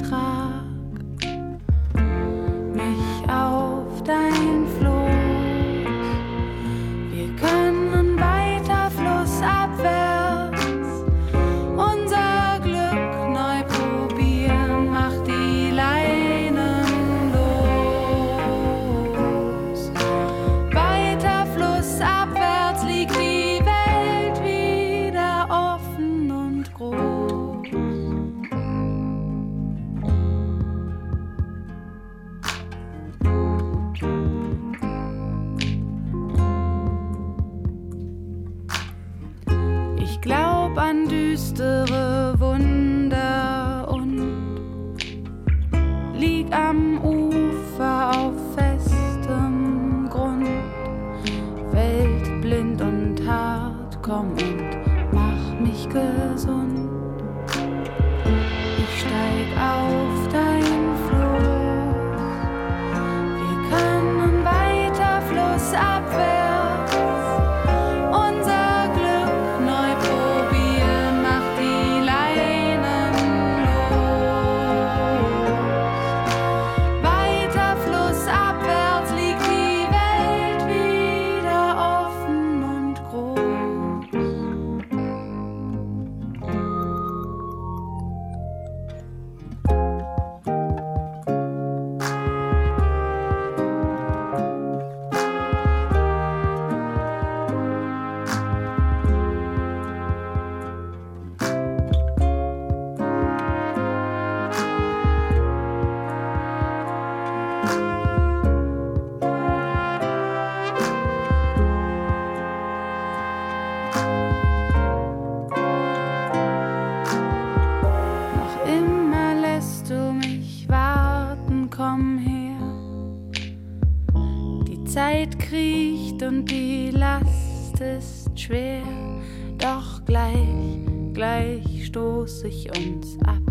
ich uns ab.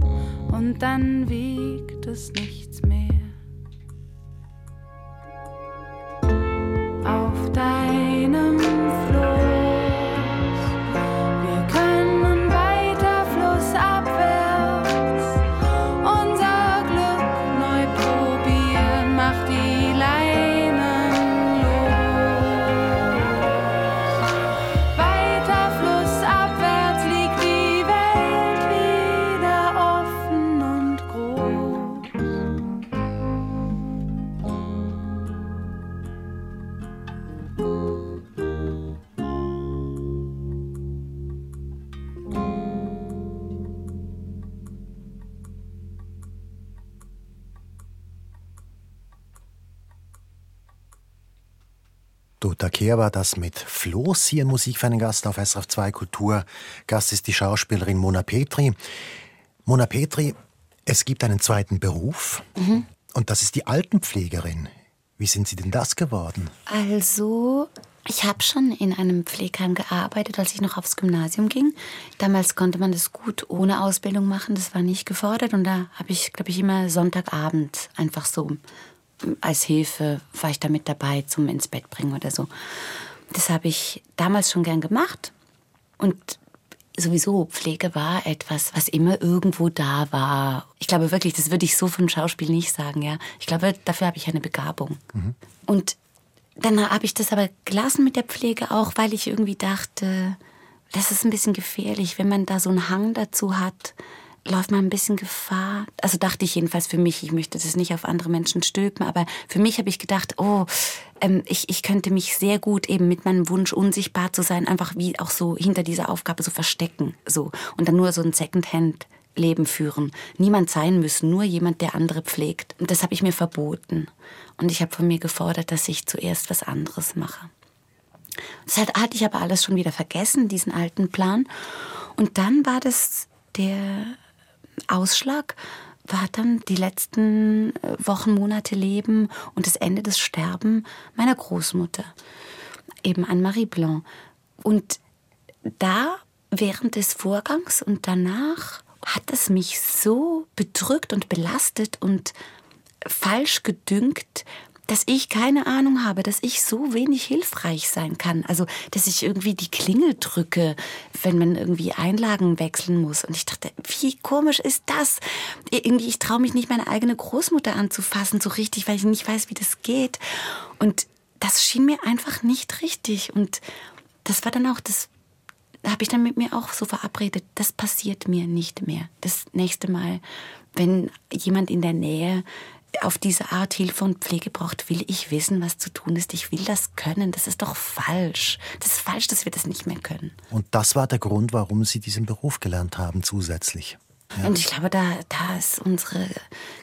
Und dann wiegt es nichts War das mit Floß hier Musik für einen Gast auf SRF 2 Kultur. Gast ist die Schauspielerin Mona Petri. Mona Petri, es gibt einen zweiten Beruf mhm. und das ist die Altenpflegerin. Wie sind Sie denn das geworden? Also, ich habe schon in einem Pflegeheim gearbeitet, als ich noch aufs Gymnasium ging. Damals konnte man das gut ohne Ausbildung machen, das war nicht gefordert. Und da habe ich, glaube ich, immer Sonntagabend einfach so als Hilfe war ich da mit dabei zum ins Bett bringen oder so. Das habe ich damals schon gern gemacht. Und sowieso Pflege war etwas, was immer irgendwo da war. Ich glaube wirklich, das würde ich so vom Schauspiel nicht sagen, ja. Ich glaube, dafür habe ich eine Begabung. Mhm. Und dann habe ich das aber gelassen mit der Pflege auch, weil ich irgendwie dachte, das ist ein bisschen gefährlich, wenn man da so einen Hang dazu hat, läuft man ein bisschen Gefahr. Also dachte ich jedenfalls für mich, ich möchte das nicht auf andere Menschen stülpen, aber für mich habe ich gedacht, oh, ähm, ich, ich könnte mich sehr gut eben mit meinem Wunsch unsichtbar zu sein, einfach wie auch so hinter dieser Aufgabe so verstecken, so und dann nur so ein Secondhand Leben führen. Niemand sein müssen, nur jemand, der andere pflegt. Und das habe ich mir verboten. Und ich habe von mir gefordert, dass ich zuerst was anderes mache. Das hatte ich aber alles schon wieder vergessen, diesen alten Plan. Und dann war das der Ausschlag war dann die letzten äh, Wochen, Monate Leben und das Ende des Sterben meiner Großmutter, eben Anne-Marie Blanc. Und da, während des Vorgangs und danach, hat es mich so bedrückt und belastet und falsch gedünkt, dass ich keine Ahnung habe, dass ich so wenig hilfreich sein kann. Also, dass ich irgendwie die Klingel drücke, wenn man irgendwie Einlagen wechseln muss. Und ich dachte, wie komisch ist das? Irgendwie, ich traue mich nicht, meine eigene Großmutter anzufassen, so richtig, weil ich nicht weiß, wie das geht. Und das schien mir einfach nicht richtig. Und das war dann auch das habe ich dann mit mir auch so verabredet, das passiert mir nicht mehr. Das nächste Mal, wenn jemand in der Nähe auf diese Art Hilfe und Pflege braucht, will ich wissen, was zu tun ist. Ich will das können. Das ist doch falsch. Das ist falsch, dass wir das nicht mehr können. Und das war der Grund, warum Sie diesen Beruf gelernt haben zusätzlich. Ja. Und ich glaube, da, da ist unsere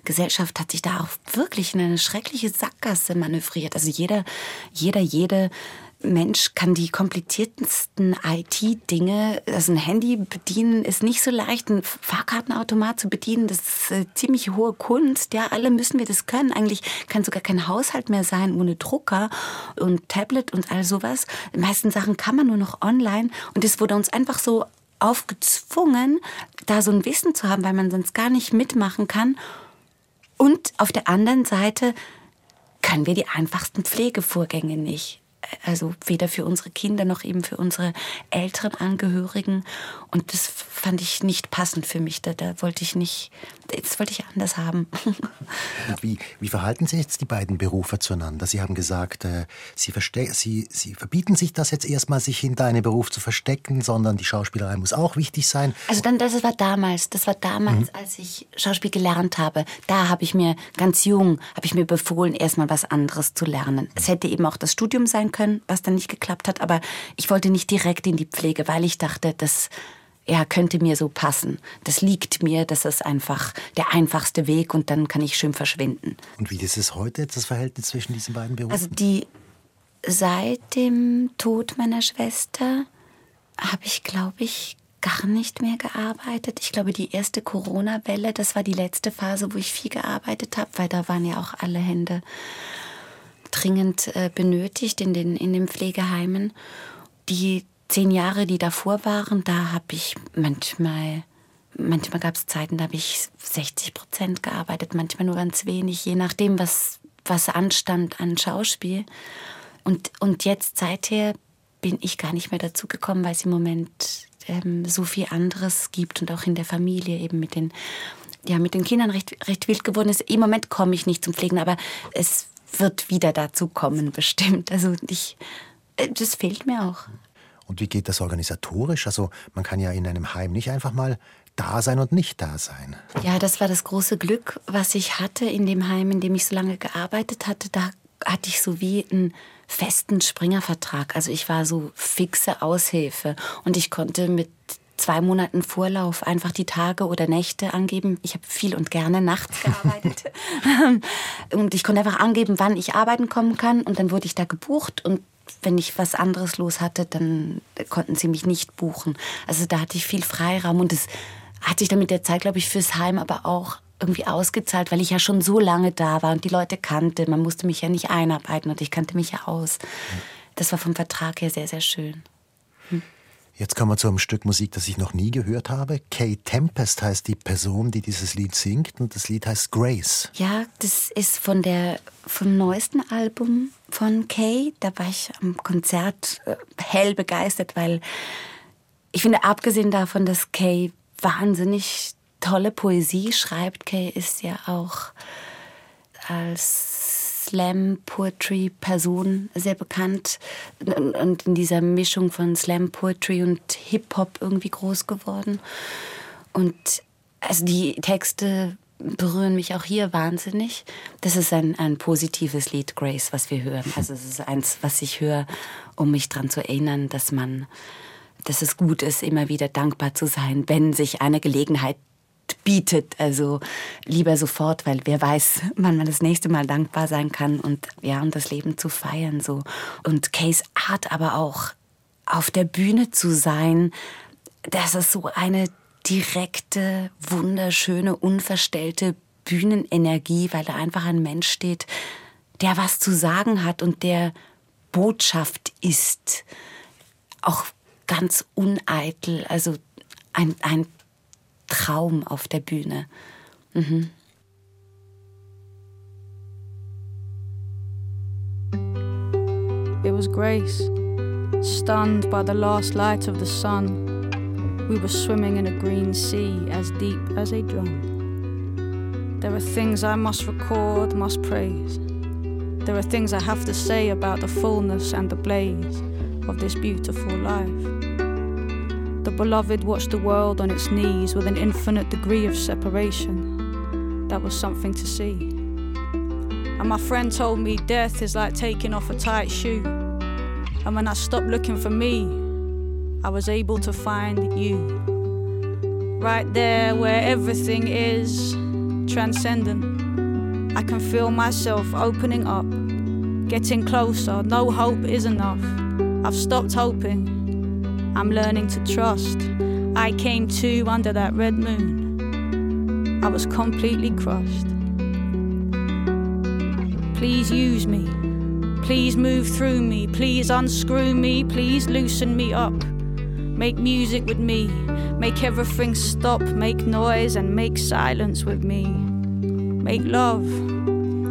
Gesellschaft hat sich da auch wirklich in eine schreckliche Sackgasse manövriert. Also jeder, jeder, jede Mensch kann die kompliziertesten IT-Dinge, also ein Handy bedienen ist nicht so leicht, ein Fahrkartenautomat zu bedienen, das ist eine ziemlich hohe Kunst. Ja, alle müssen wir das können. Eigentlich kann sogar kein Haushalt mehr sein ohne Drucker und Tablet und all sowas. Die meisten Sachen kann man nur noch online und es wurde uns einfach so aufgezwungen, da so ein Wissen zu haben, weil man sonst gar nicht mitmachen kann. Und auf der anderen Seite können wir die einfachsten Pflegevorgänge nicht also weder für unsere Kinder noch eben für unsere älteren Angehörigen. Und das fand ich nicht passend für mich. Da, da wollte ich nicht, das wollte ich anders haben. Wie, wie verhalten sich jetzt die beiden Berufe zueinander? Sie haben gesagt, äh, Sie, Sie, Sie verbieten sich das jetzt erstmal, sich hinter einem Beruf zu verstecken, sondern die Schauspielerei muss auch wichtig sein. Also dann, das war damals, das war damals, mhm. als ich Schauspiel gelernt habe. Da habe ich mir ganz jung, habe ich mir befohlen, erstmal was anderes zu lernen. Es hätte eben auch das Studium sein können, was dann nicht geklappt hat, aber ich wollte nicht direkt in die Pflege, weil ich dachte, das ja, könnte mir so passen. Das liegt mir, das ist einfach der einfachste Weg und dann kann ich schön verschwinden. Und wie ist es heute, das Verhältnis zwischen diesen beiden Berufen? Also die, seit dem Tod meiner Schwester habe ich, glaube ich, gar nicht mehr gearbeitet. Ich glaube, die erste Corona-Welle, das war die letzte Phase, wo ich viel gearbeitet habe, weil da waren ja auch alle Hände dringend äh, benötigt in den, in den Pflegeheimen. Die zehn Jahre, die davor waren, da habe ich manchmal, manchmal gab es Zeiten, da habe ich 60 Prozent gearbeitet, manchmal nur ganz wenig, je nachdem, was, was anstand an Schauspiel. Und, und jetzt seither bin ich gar nicht mehr dazu gekommen, weil es im Moment ähm, so viel anderes gibt und auch in der Familie eben mit den, ja, mit den Kindern recht, recht wild geworden ist. Im Moment komme ich nicht zum Pflegen, aber es wird wieder dazu kommen, bestimmt. Also ich, äh, das fehlt mir auch. Und wie geht das organisatorisch? Also man kann ja in einem Heim nicht einfach mal da sein und nicht da sein. Ja, das war das große Glück, was ich hatte in dem Heim, in dem ich so lange gearbeitet hatte. Da hatte ich so wie einen festen Springervertrag. Also ich war so fixe Aushilfe und ich konnte mit zwei Monaten Vorlauf einfach die Tage oder Nächte angeben. Ich habe viel und gerne nachts gearbeitet. und ich konnte einfach angeben, wann ich arbeiten kommen kann. Und dann wurde ich da gebucht. Und wenn ich was anderes los hatte, dann konnten sie mich nicht buchen. Also da hatte ich viel Freiraum. Und das hat sich dann mit der Zeit, glaube ich, fürs Heim aber auch irgendwie ausgezahlt, weil ich ja schon so lange da war und die Leute kannte. Man musste mich ja nicht einarbeiten und ich kannte mich ja aus. Das war vom Vertrag her sehr, sehr schön. Jetzt kommen wir zu einem Stück Musik, das ich noch nie gehört habe. Kay Tempest heißt die Person, die dieses Lied singt und das Lied heißt Grace. Ja, das ist von der vom neuesten Album von Kay. Da war ich am Konzert äh, hell begeistert, weil ich finde, abgesehen davon, dass Kay wahnsinnig tolle Poesie schreibt. Kay ist ja auch als Slam-Poetry-Person sehr bekannt und in dieser Mischung von Slam-Poetry und Hip-Hop irgendwie groß geworden. Und also die Texte berühren mich auch hier wahnsinnig. Das ist ein, ein positives Lied, Grace, was wir hören. Also es ist eins, was ich höre, um mich daran zu erinnern, dass man, dass es gut ist, immer wieder dankbar zu sein, wenn sich eine Gelegenheit bietet. Also lieber sofort, weil wer weiß, wann man das nächste Mal dankbar sein kann und ja, und das Leben zu feiern so. Und Case Art aber auch auf der Bühne zu sein, das ist so eine direkte, wunderschöne, unverstellte Bühnenenergie, weil da einfach ein Mensch steht, der was zu sagen hat und der Botschaft ist. Auch ganz uneitel, also ein, ein Traum auf der Bühne. Mhm. It was Grace, stunned by the last light of the sun. We were swimming in a green sea as deep as a drum. There are things I must record, must praise. There are things I have to say about the fullness and the blaze of this beautiful life. The beloved watched the world on its knees with an infinite degree of separation. That was something to see. And my friend told me death is like taking off a tight shoe. And when I stopped looking for me, I was able to find you. Right there where everything is transcendent. I can feel myself opening up, getting closer. No hope is enough. I've stopped hoping. I'm learning to trust. I came to under that red moon. I was completely crushed. Please use me. Please move through me. Please unscrew me. Please loosen me up. Make music with me. Make everything stop. Make noise and make silence with me. Make love.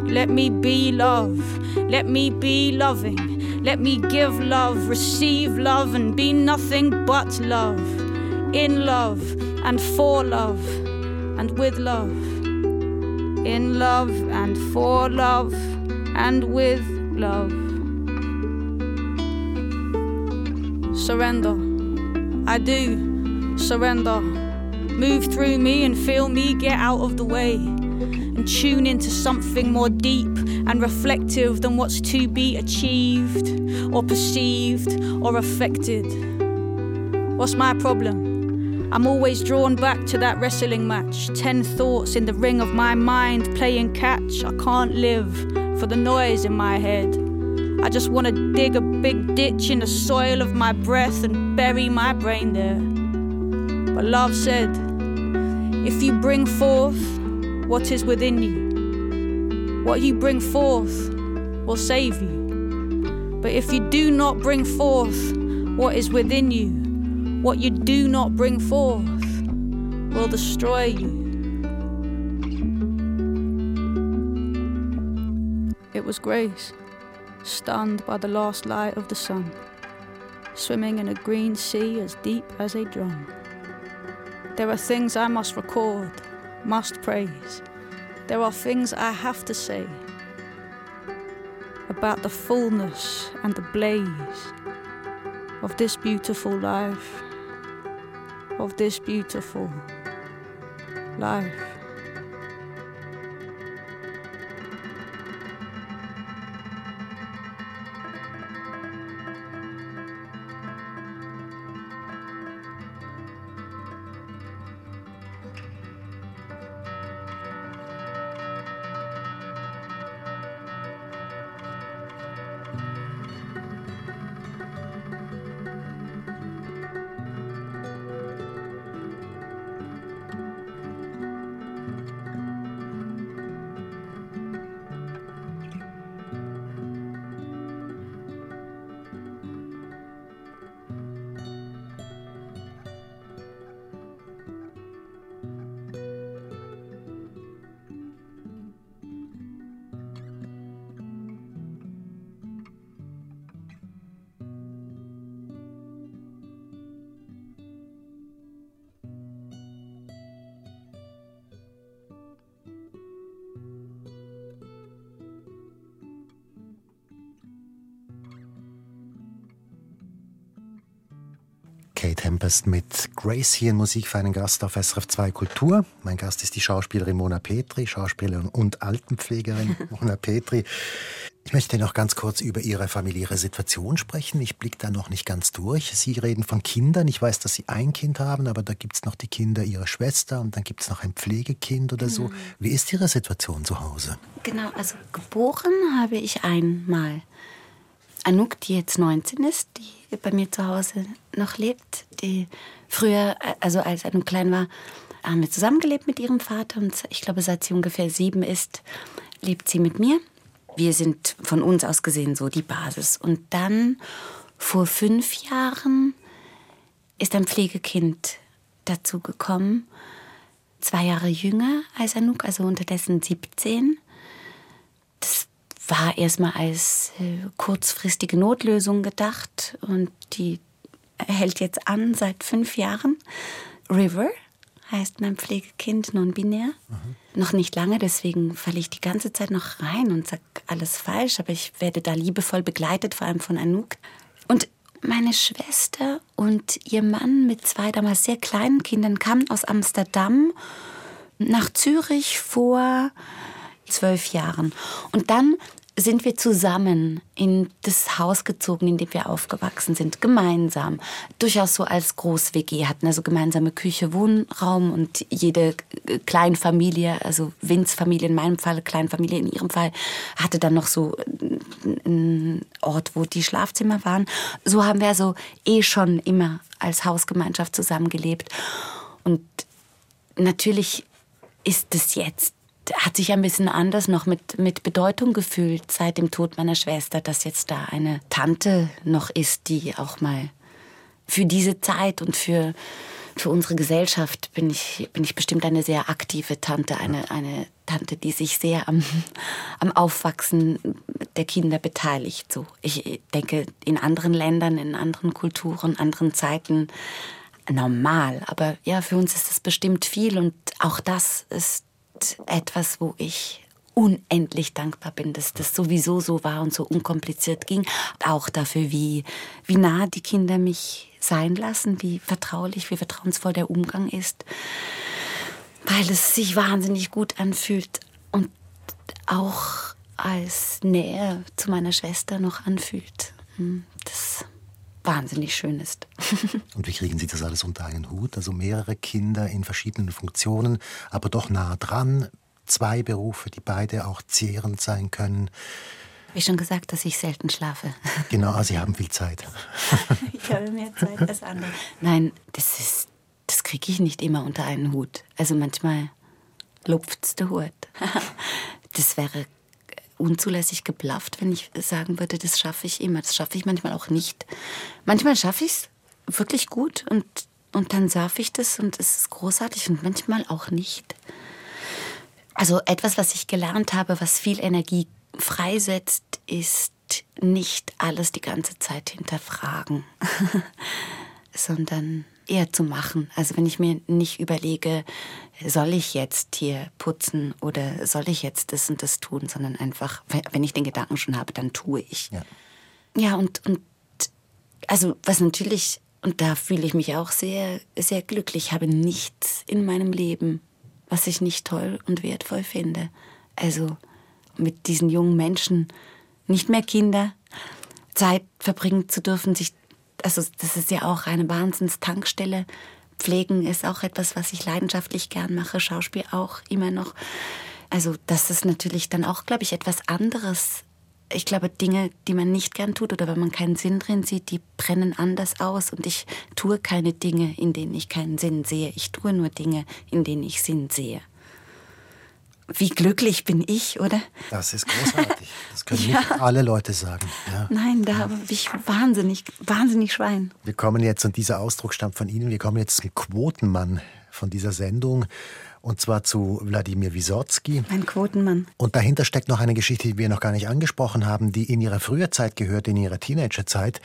Let me be love. Let me be loving. Let me give love, receive love, and be nothing but love. In love and for love and with love. In love and for love and with love. Surrender. I do surrender. Move through me and feel me get out of the way and tune into something more deep and reflective than what's to be achieved or perceived or affected. What's my problem? I'm always drawn back to that wrestling match. Ten thoughts in the ring of my mind playing catch. I can't live for the noise in my head. I just want to dig a big ditch in the soil of my breath and bury my brain there. But love said, if you bring forth what is within you, what you bring forth will save you. But if you do not bring forth what is within you, what you do not bring forth will destroy you. It was Grace, stunned by the last light of the sun, swimming in a green sea as deep as a drum. There are things I must record, must praise. There are things I have to say about the fullness and the blaze of this beautiful life, of this beautiful life. Kate Tempest mit Grace hier in Musik für einen Gast auf SRF 2 Kultur. Mein Gast ist die Schauspielerin Mona Petri, Schauspielerin und Altenpflegerin Mona Petri. Ich möchte noch ganz kurz über Ihre familiäre Situation sprechen. Ich blicke da noch nicht ganz durch. Sie reden von Kindern. Ich weiß, dass Sie ein Kind haben, aber da gibt es noch die Kinder Ihrer Schwester und dann gibt es noch ein Pflegekind oder so. Mhm. Wie ist Ihre Situation zu Hause? Genau, also geboren habe ich einmal. Anouk, die jetzt 19 ist, die bei mir zu Hause noch lebt, die früher, also als Anouk klein war, haben wir zusammengelebt mit ihrem Vater und ich glaube, seit sie ungefähr sieben ist, lebt sie mit mir. Wir sind von uns aus gesehen so die Basis. Und dann vor fünf Jahren ist ein Pflegekind dazu gekommen, zwei Jahre jünger als Anouk, also unterdessen 17. War erstmal als äh, kurzfristige Notlösung gedacht und die hält jetzt an seit fünf Jahren. River heißt mein Pflegekind non-binär. Mhm. Noch nicht lange, deswegen falle ich die ganze Zeit noch rein und sage alles falsch, aber ich werde da liebevoll begleitet, vor allem von Anouk. Und meine Schwester und ihr Mann mit zwei damals sehr kleinen Kindern kamen aus Amsterdam nach Zürich vor zwölf Jahren. Und dann sind wir zusammen in das Haus gezogen, in dem wir aufgewachsen sind, gemeinsam. Durchaus so als Groß-WG hatten, also gemeinsame Küche, Wohnraum und jede Kleinfamilie, also Vince Familie in meinem Fall, Kleinfamilie in ihrem Fall, hatte dann noch so einen Ort, wo die Schlafzimmer waren. So haben wir also eh schon immer als Hausgemeinschaft zusammengelebt. Und natürlich ist es jetzt hat sich ein bisschen anders noch mit, mit Bedeutung gefühlt seit dem Tod meiner Schwester, dass jetzt da eine Tante noch ist, die auch mal für diese Zeit und für, für unsere Gesellschaft bin ich, bin ich bestimmt eine sehr aktive Tante, eine, eine Tante, die sich sehr am, am Aufwachsen der Kinder beteiligt. So, ich denke, in anderen Ländern, in anderen Kulturen, anderen Zeiten normal. Aber ja, für uns ist es bestimmt viel und auch das ist etwas, wo ich unendlich dankbar bin, dass das sowieso so war und so unkompliziert ging. Auch dafür, wie, wie nah die Kinder mich sein lassen, wie vertraulich, wie vertrauensvoll der Umgang ist, weil es sich wahnsinnig gut anfühlt und auch als Nähe zu meiner Schwester noch anfühlt. Hm, das wahnsinnig schön ist. Und wie kriegen Sie das alles unter einen Hut? Also mehrere Kinder in verschiedenen Funktionen, aber doch nah dran. Zwei Berufe, die beide auch zehrend sein können. Wie schon gesagt, dass ich selten schlafe. Genau, also Sie haben viel Zeit. ich habe mehr Zeit als andere. Nein, das ist, das kriege ich nicht immer unter einen Hut. Also manchmal lupft's der Hut. das wäre unzulässig geblafft, wenn ich sagen würde, das schaffe ich immer. Das schaffe ich manchmal auch nicht. Manchmal schaffe ich es wirklich gut und, und dann darf ich das und es ist großartig und manchmal auch nicht. Also etwas, was ich gelernt habe, was viel Energie freisetzt, ist nicht alles die ganze Zeit hinterfragen, sondern eher zu machen. Also wenn ich mir nicht überlege, soll ich jetzt hier putzen oder soll ich jetzt das und das tun, sondern einfach, wenn ich den Gedanken schon habe, dann tue ich. Ja, ja und, und also was natürlich, und da fühle ich mich auch sehr, sehr glücklich, ich habe nichts in meinem Leben, was ich nicht toll und wertvoll finde. Also mit diesen jungen Menschen, nicht mehr Kinder, Zeit verbringen zu dürfen, sich also das ist ja auch eine Wahnsinnstankstelle. Pflegen ist auch etwas, was ich leidenschaftlich gern mache, Schauspiel auch immer noch. Also das ist natürlich dann auch, glaube ich, etwas anderes. Ich glaube, Dinge, die man nicht gern tut oder wenn man keinen Sinn drin sieht, die brennen anders aus. Und ich tue keine Dinge, in denen ich keinen Sinn sehe. Ich tue nur Dinge, in denen ich Sinn sehe. Wie glücklich bin ich, oder? Das ist großartig. Das können ja. nicht alle Leute sagen. Ja. Nein, da habe ich wahnsinnig, wahnsinnig Schwein. Wir kommen jetzt, und dieser Ausdruck stammt von Ihnen, wir kommen jetzt zum Quotenmann von dieser Sendung und zwar zu Wladimir Wisotsky. Ein Quotenmann. Und dahinter steckt noch eine Geschichte, die wir noch gar nicht angesprochen haben, die in ihrer früher Zeit gehört, in ihrer Teenagerzeit.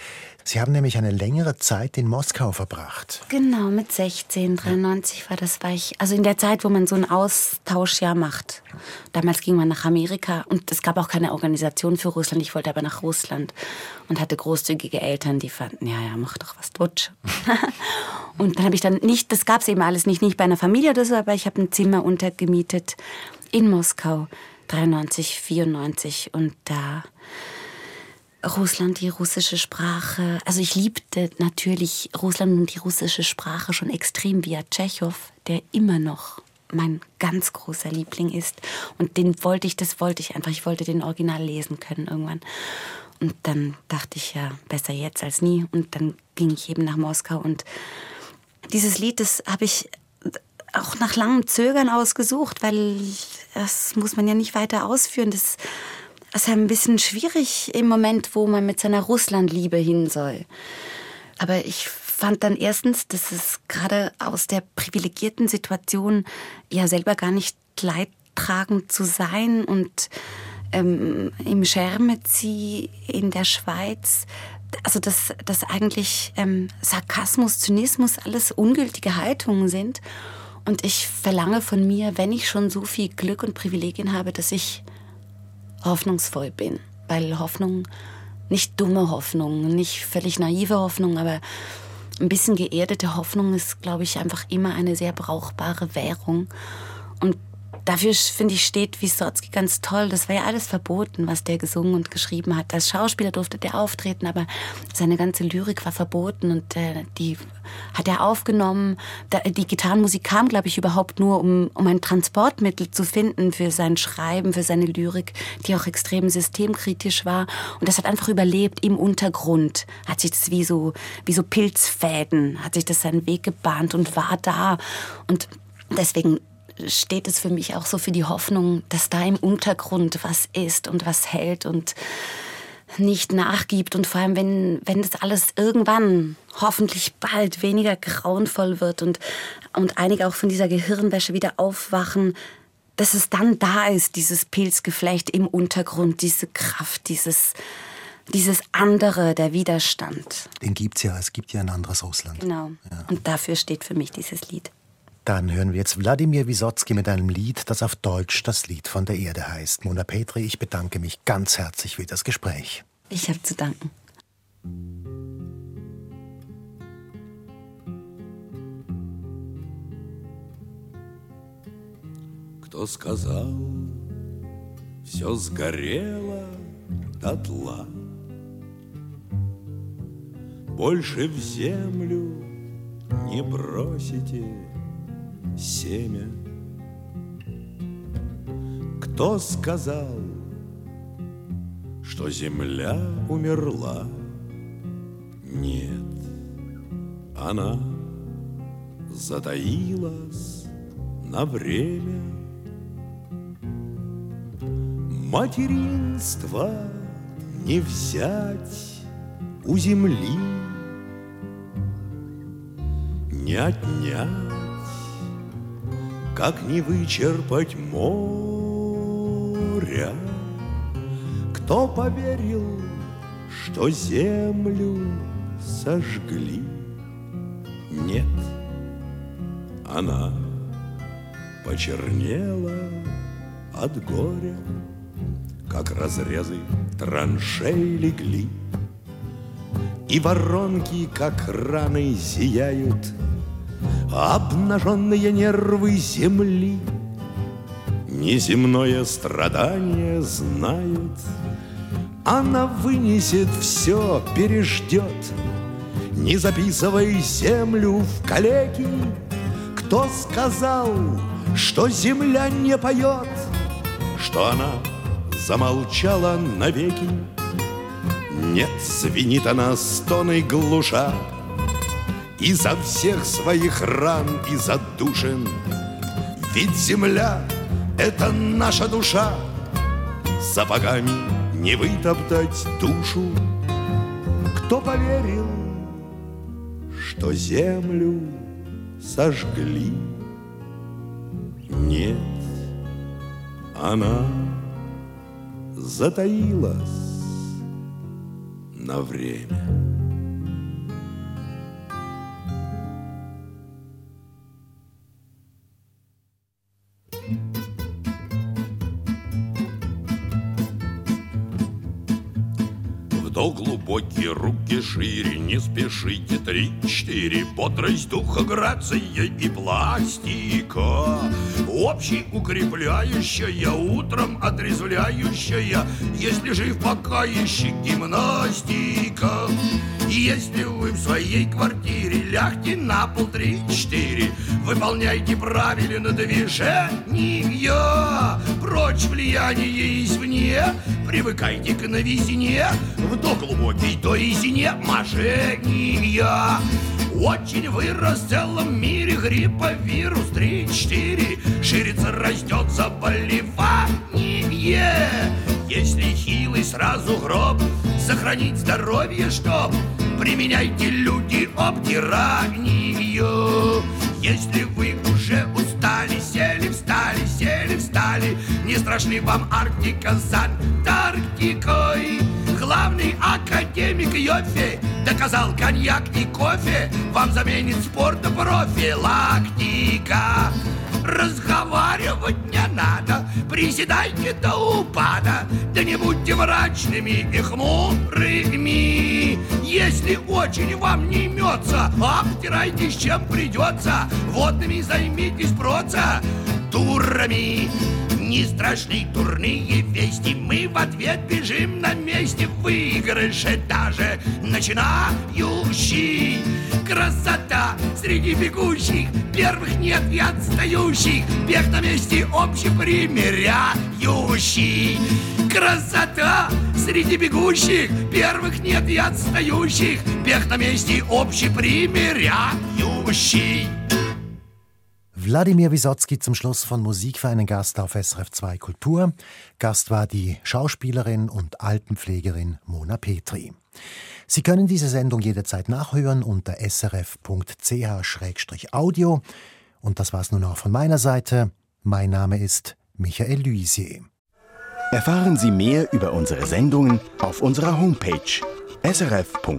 Sie haben nämlich eine längere Zeit in Moskau verbracht. Genau, mit 16, 93 war das, war ich, also in der Zeit, wo man so ein Austauschjahr macht. Damals ging man nach Amerika und es gab auch keine Organisation für Russland. Ich wollte aber nach Russland und hatte großzügige Eltern, die fanden, ja, ja, mach doch was Dutsch. und dann habe ich dann nicht, das gab es eben alles nicht, nicht bei einer Familie oder so, aber ich habe ein Zimmer untergemietet in Moskau, 93, 94 und da Russland, die russische Sprache. Also ich liebte natürlich Russland und die russische Sprache schon extrem via Tschechow, der immer noch mein ganz großer Liebling ist. Und den wollte ich, das wollte ich einfach. Ich wollte den Original lesen können irgendwann. Und dann dachte ich ja, besser jetzt als nie. Und dann ging ich eben nach Moskau. Und dieses Lied, das habe ich auch nach langem Zögern ausgesucht, weil das muss man ja nicht weiter ausführen. Das ist ein bisschen schwierig im Moment, wo man mit seiner Russlandliebe hin soll. Aber ich fand dann erstens, dass es gerade aus der privilegierten Situation ja selber gar nicht leidtragend zu sein und ähm, im Schermezi in der Schweiz, also dass, dass eigentlich ähm, Sarkasmus, Zynismus alles ungültige Haltungen sind. Und ich verlange von mir, wenn ich schon so viel Glück und Privilegien habe, dass ich hoffnungsvoll bin. Weil Hoffnung, nicht dumme Hoffnung, nicht völlig naive Hoffnung, aber ein bisschen geerdete Hoffnung ist, glaube ich, einfach immer eine sehr brauchbare Währung. Dafür, finde ich, steht Wysotsky ganz toll. Das war ja alles verboten, was der gesungen und geschrieben hat. Als Schauspieler durfte der auftreten, aber seine ganze Lyrik war verboten und äh, die hat er aufgenommen. Da, die Gitarrenmusik kam, glaube ich, überhaupt nur, um, um ein Transportmittel zu finden für sein Schreiben, für seine Lyrik, die auch extrem systemkritisch war. Und das hat einfach überlebt im Untergrund. Hat sich das wie so, wie so Pilzfäden, hat sich das seinen Weg gebahnt und war da. Und deswegen steht es für mich auch so für die Hoffnung, dass da im Untergrund was ist und was hält und nicht nachgibt und vor allem, wenn, wenn das alles irgendwann hoffentlich bald weniger grauenvoll wird und, und einige auch von dieser Gehirnwäsche wieder aufwachen, dass es dann da ist, dieses Pilzgeflecht im Untergrund, diese Kraft, dieses, dieses andere, der Widerstand. Den gibt es ja, es gibt ja ein anderes Russland. Genau. Ja. Und dafür steht für mich dieses Lied. Dann hören wir jetzt Wladimir Wisotzki mit einem Lied, das auf Deutsch das Lied von der Erde heißt. Mona Petri, ich bedanke mich ganz herzlich für das Gespräch. Ich habe zu danken. Кто сказал, все сгорело дотла, Больше в землю не бросите семя. Кто сказал, что земля умерла? Нет, она затаилась на время. Материнство не взять у земли, Не отнять, как не вычерпать моря. Кто поверил, что землю сожгли? Нет, она почернела от горя, Как разрезы траншей легли, И воронки, как раны, зияют, Обнаженные нервы земли. Неземное страдание знают, Она вынесет все, переждет, Не записывай землю в калеки, Кто сказал, что земля не поет, Что она замолчала навеки. Нет, звенит она стоной глуша, Изо всех своих ран и задушен. Ведь земля — это наша душа, Сапогами не вытоптать душу. Кто поверил, что землю сожгли? Нет, она затаилась на время. Вдох глубокие руки шире, не спешите. Три-четыре, бодрость духа, грация и пластика. Общий укрепляющая, утром отрезвляющая. Если жив пока еще гимнастика. Если вы в своей квартире лягте на пол три-четыре. Выполняйте правильно движения Прочь влияние извне Привыкайте к новизне. Вдох глубокий, то изине мошенния очень вырос в целом мире грипповирус 3-4 Ширится, растет заболевание. Если хилый, сразу гроб Сохранить здоровье, чтоб Применяйте люди обтиранию Если вы уже устали, сели, встали, сели, встали Не страшны вам Арктика с Антарктикой Главный академик Йофи Доказал коньяк и кофе Вам заменит спорт профилактика Разговаривать не надо Приседайте до упада. Да не будьте мрачными и хмурыми. Если очень вам не имется Обтирайтесь чем придется. Водными займитесь процедурами не страшны турные вести. Мы в ответ бежим на месте. Выигрыши даже начинающий. Красота среди бегущих. Первых нет и отстающих. Бег на месте общепримиряющий. Красота среди бегущих. Первых нет и отстающих. Бег на месте общепримиряющий Wladimir Wisotzki zum Schluss von Musik für einen Gast auf SRF 2 Kultur. Gast war die Schauspielerin und Altenpflegerin Mona Petri. Sie können diese Sendung jederzeit nachhören unter srf.ch-audio. Und das war's nun auch von meiner Seite. Mein Name ist Michael Luisier. Erfahren Sie mehr über unsere Sendungen auf unserer Homepage srf.ch-kultur.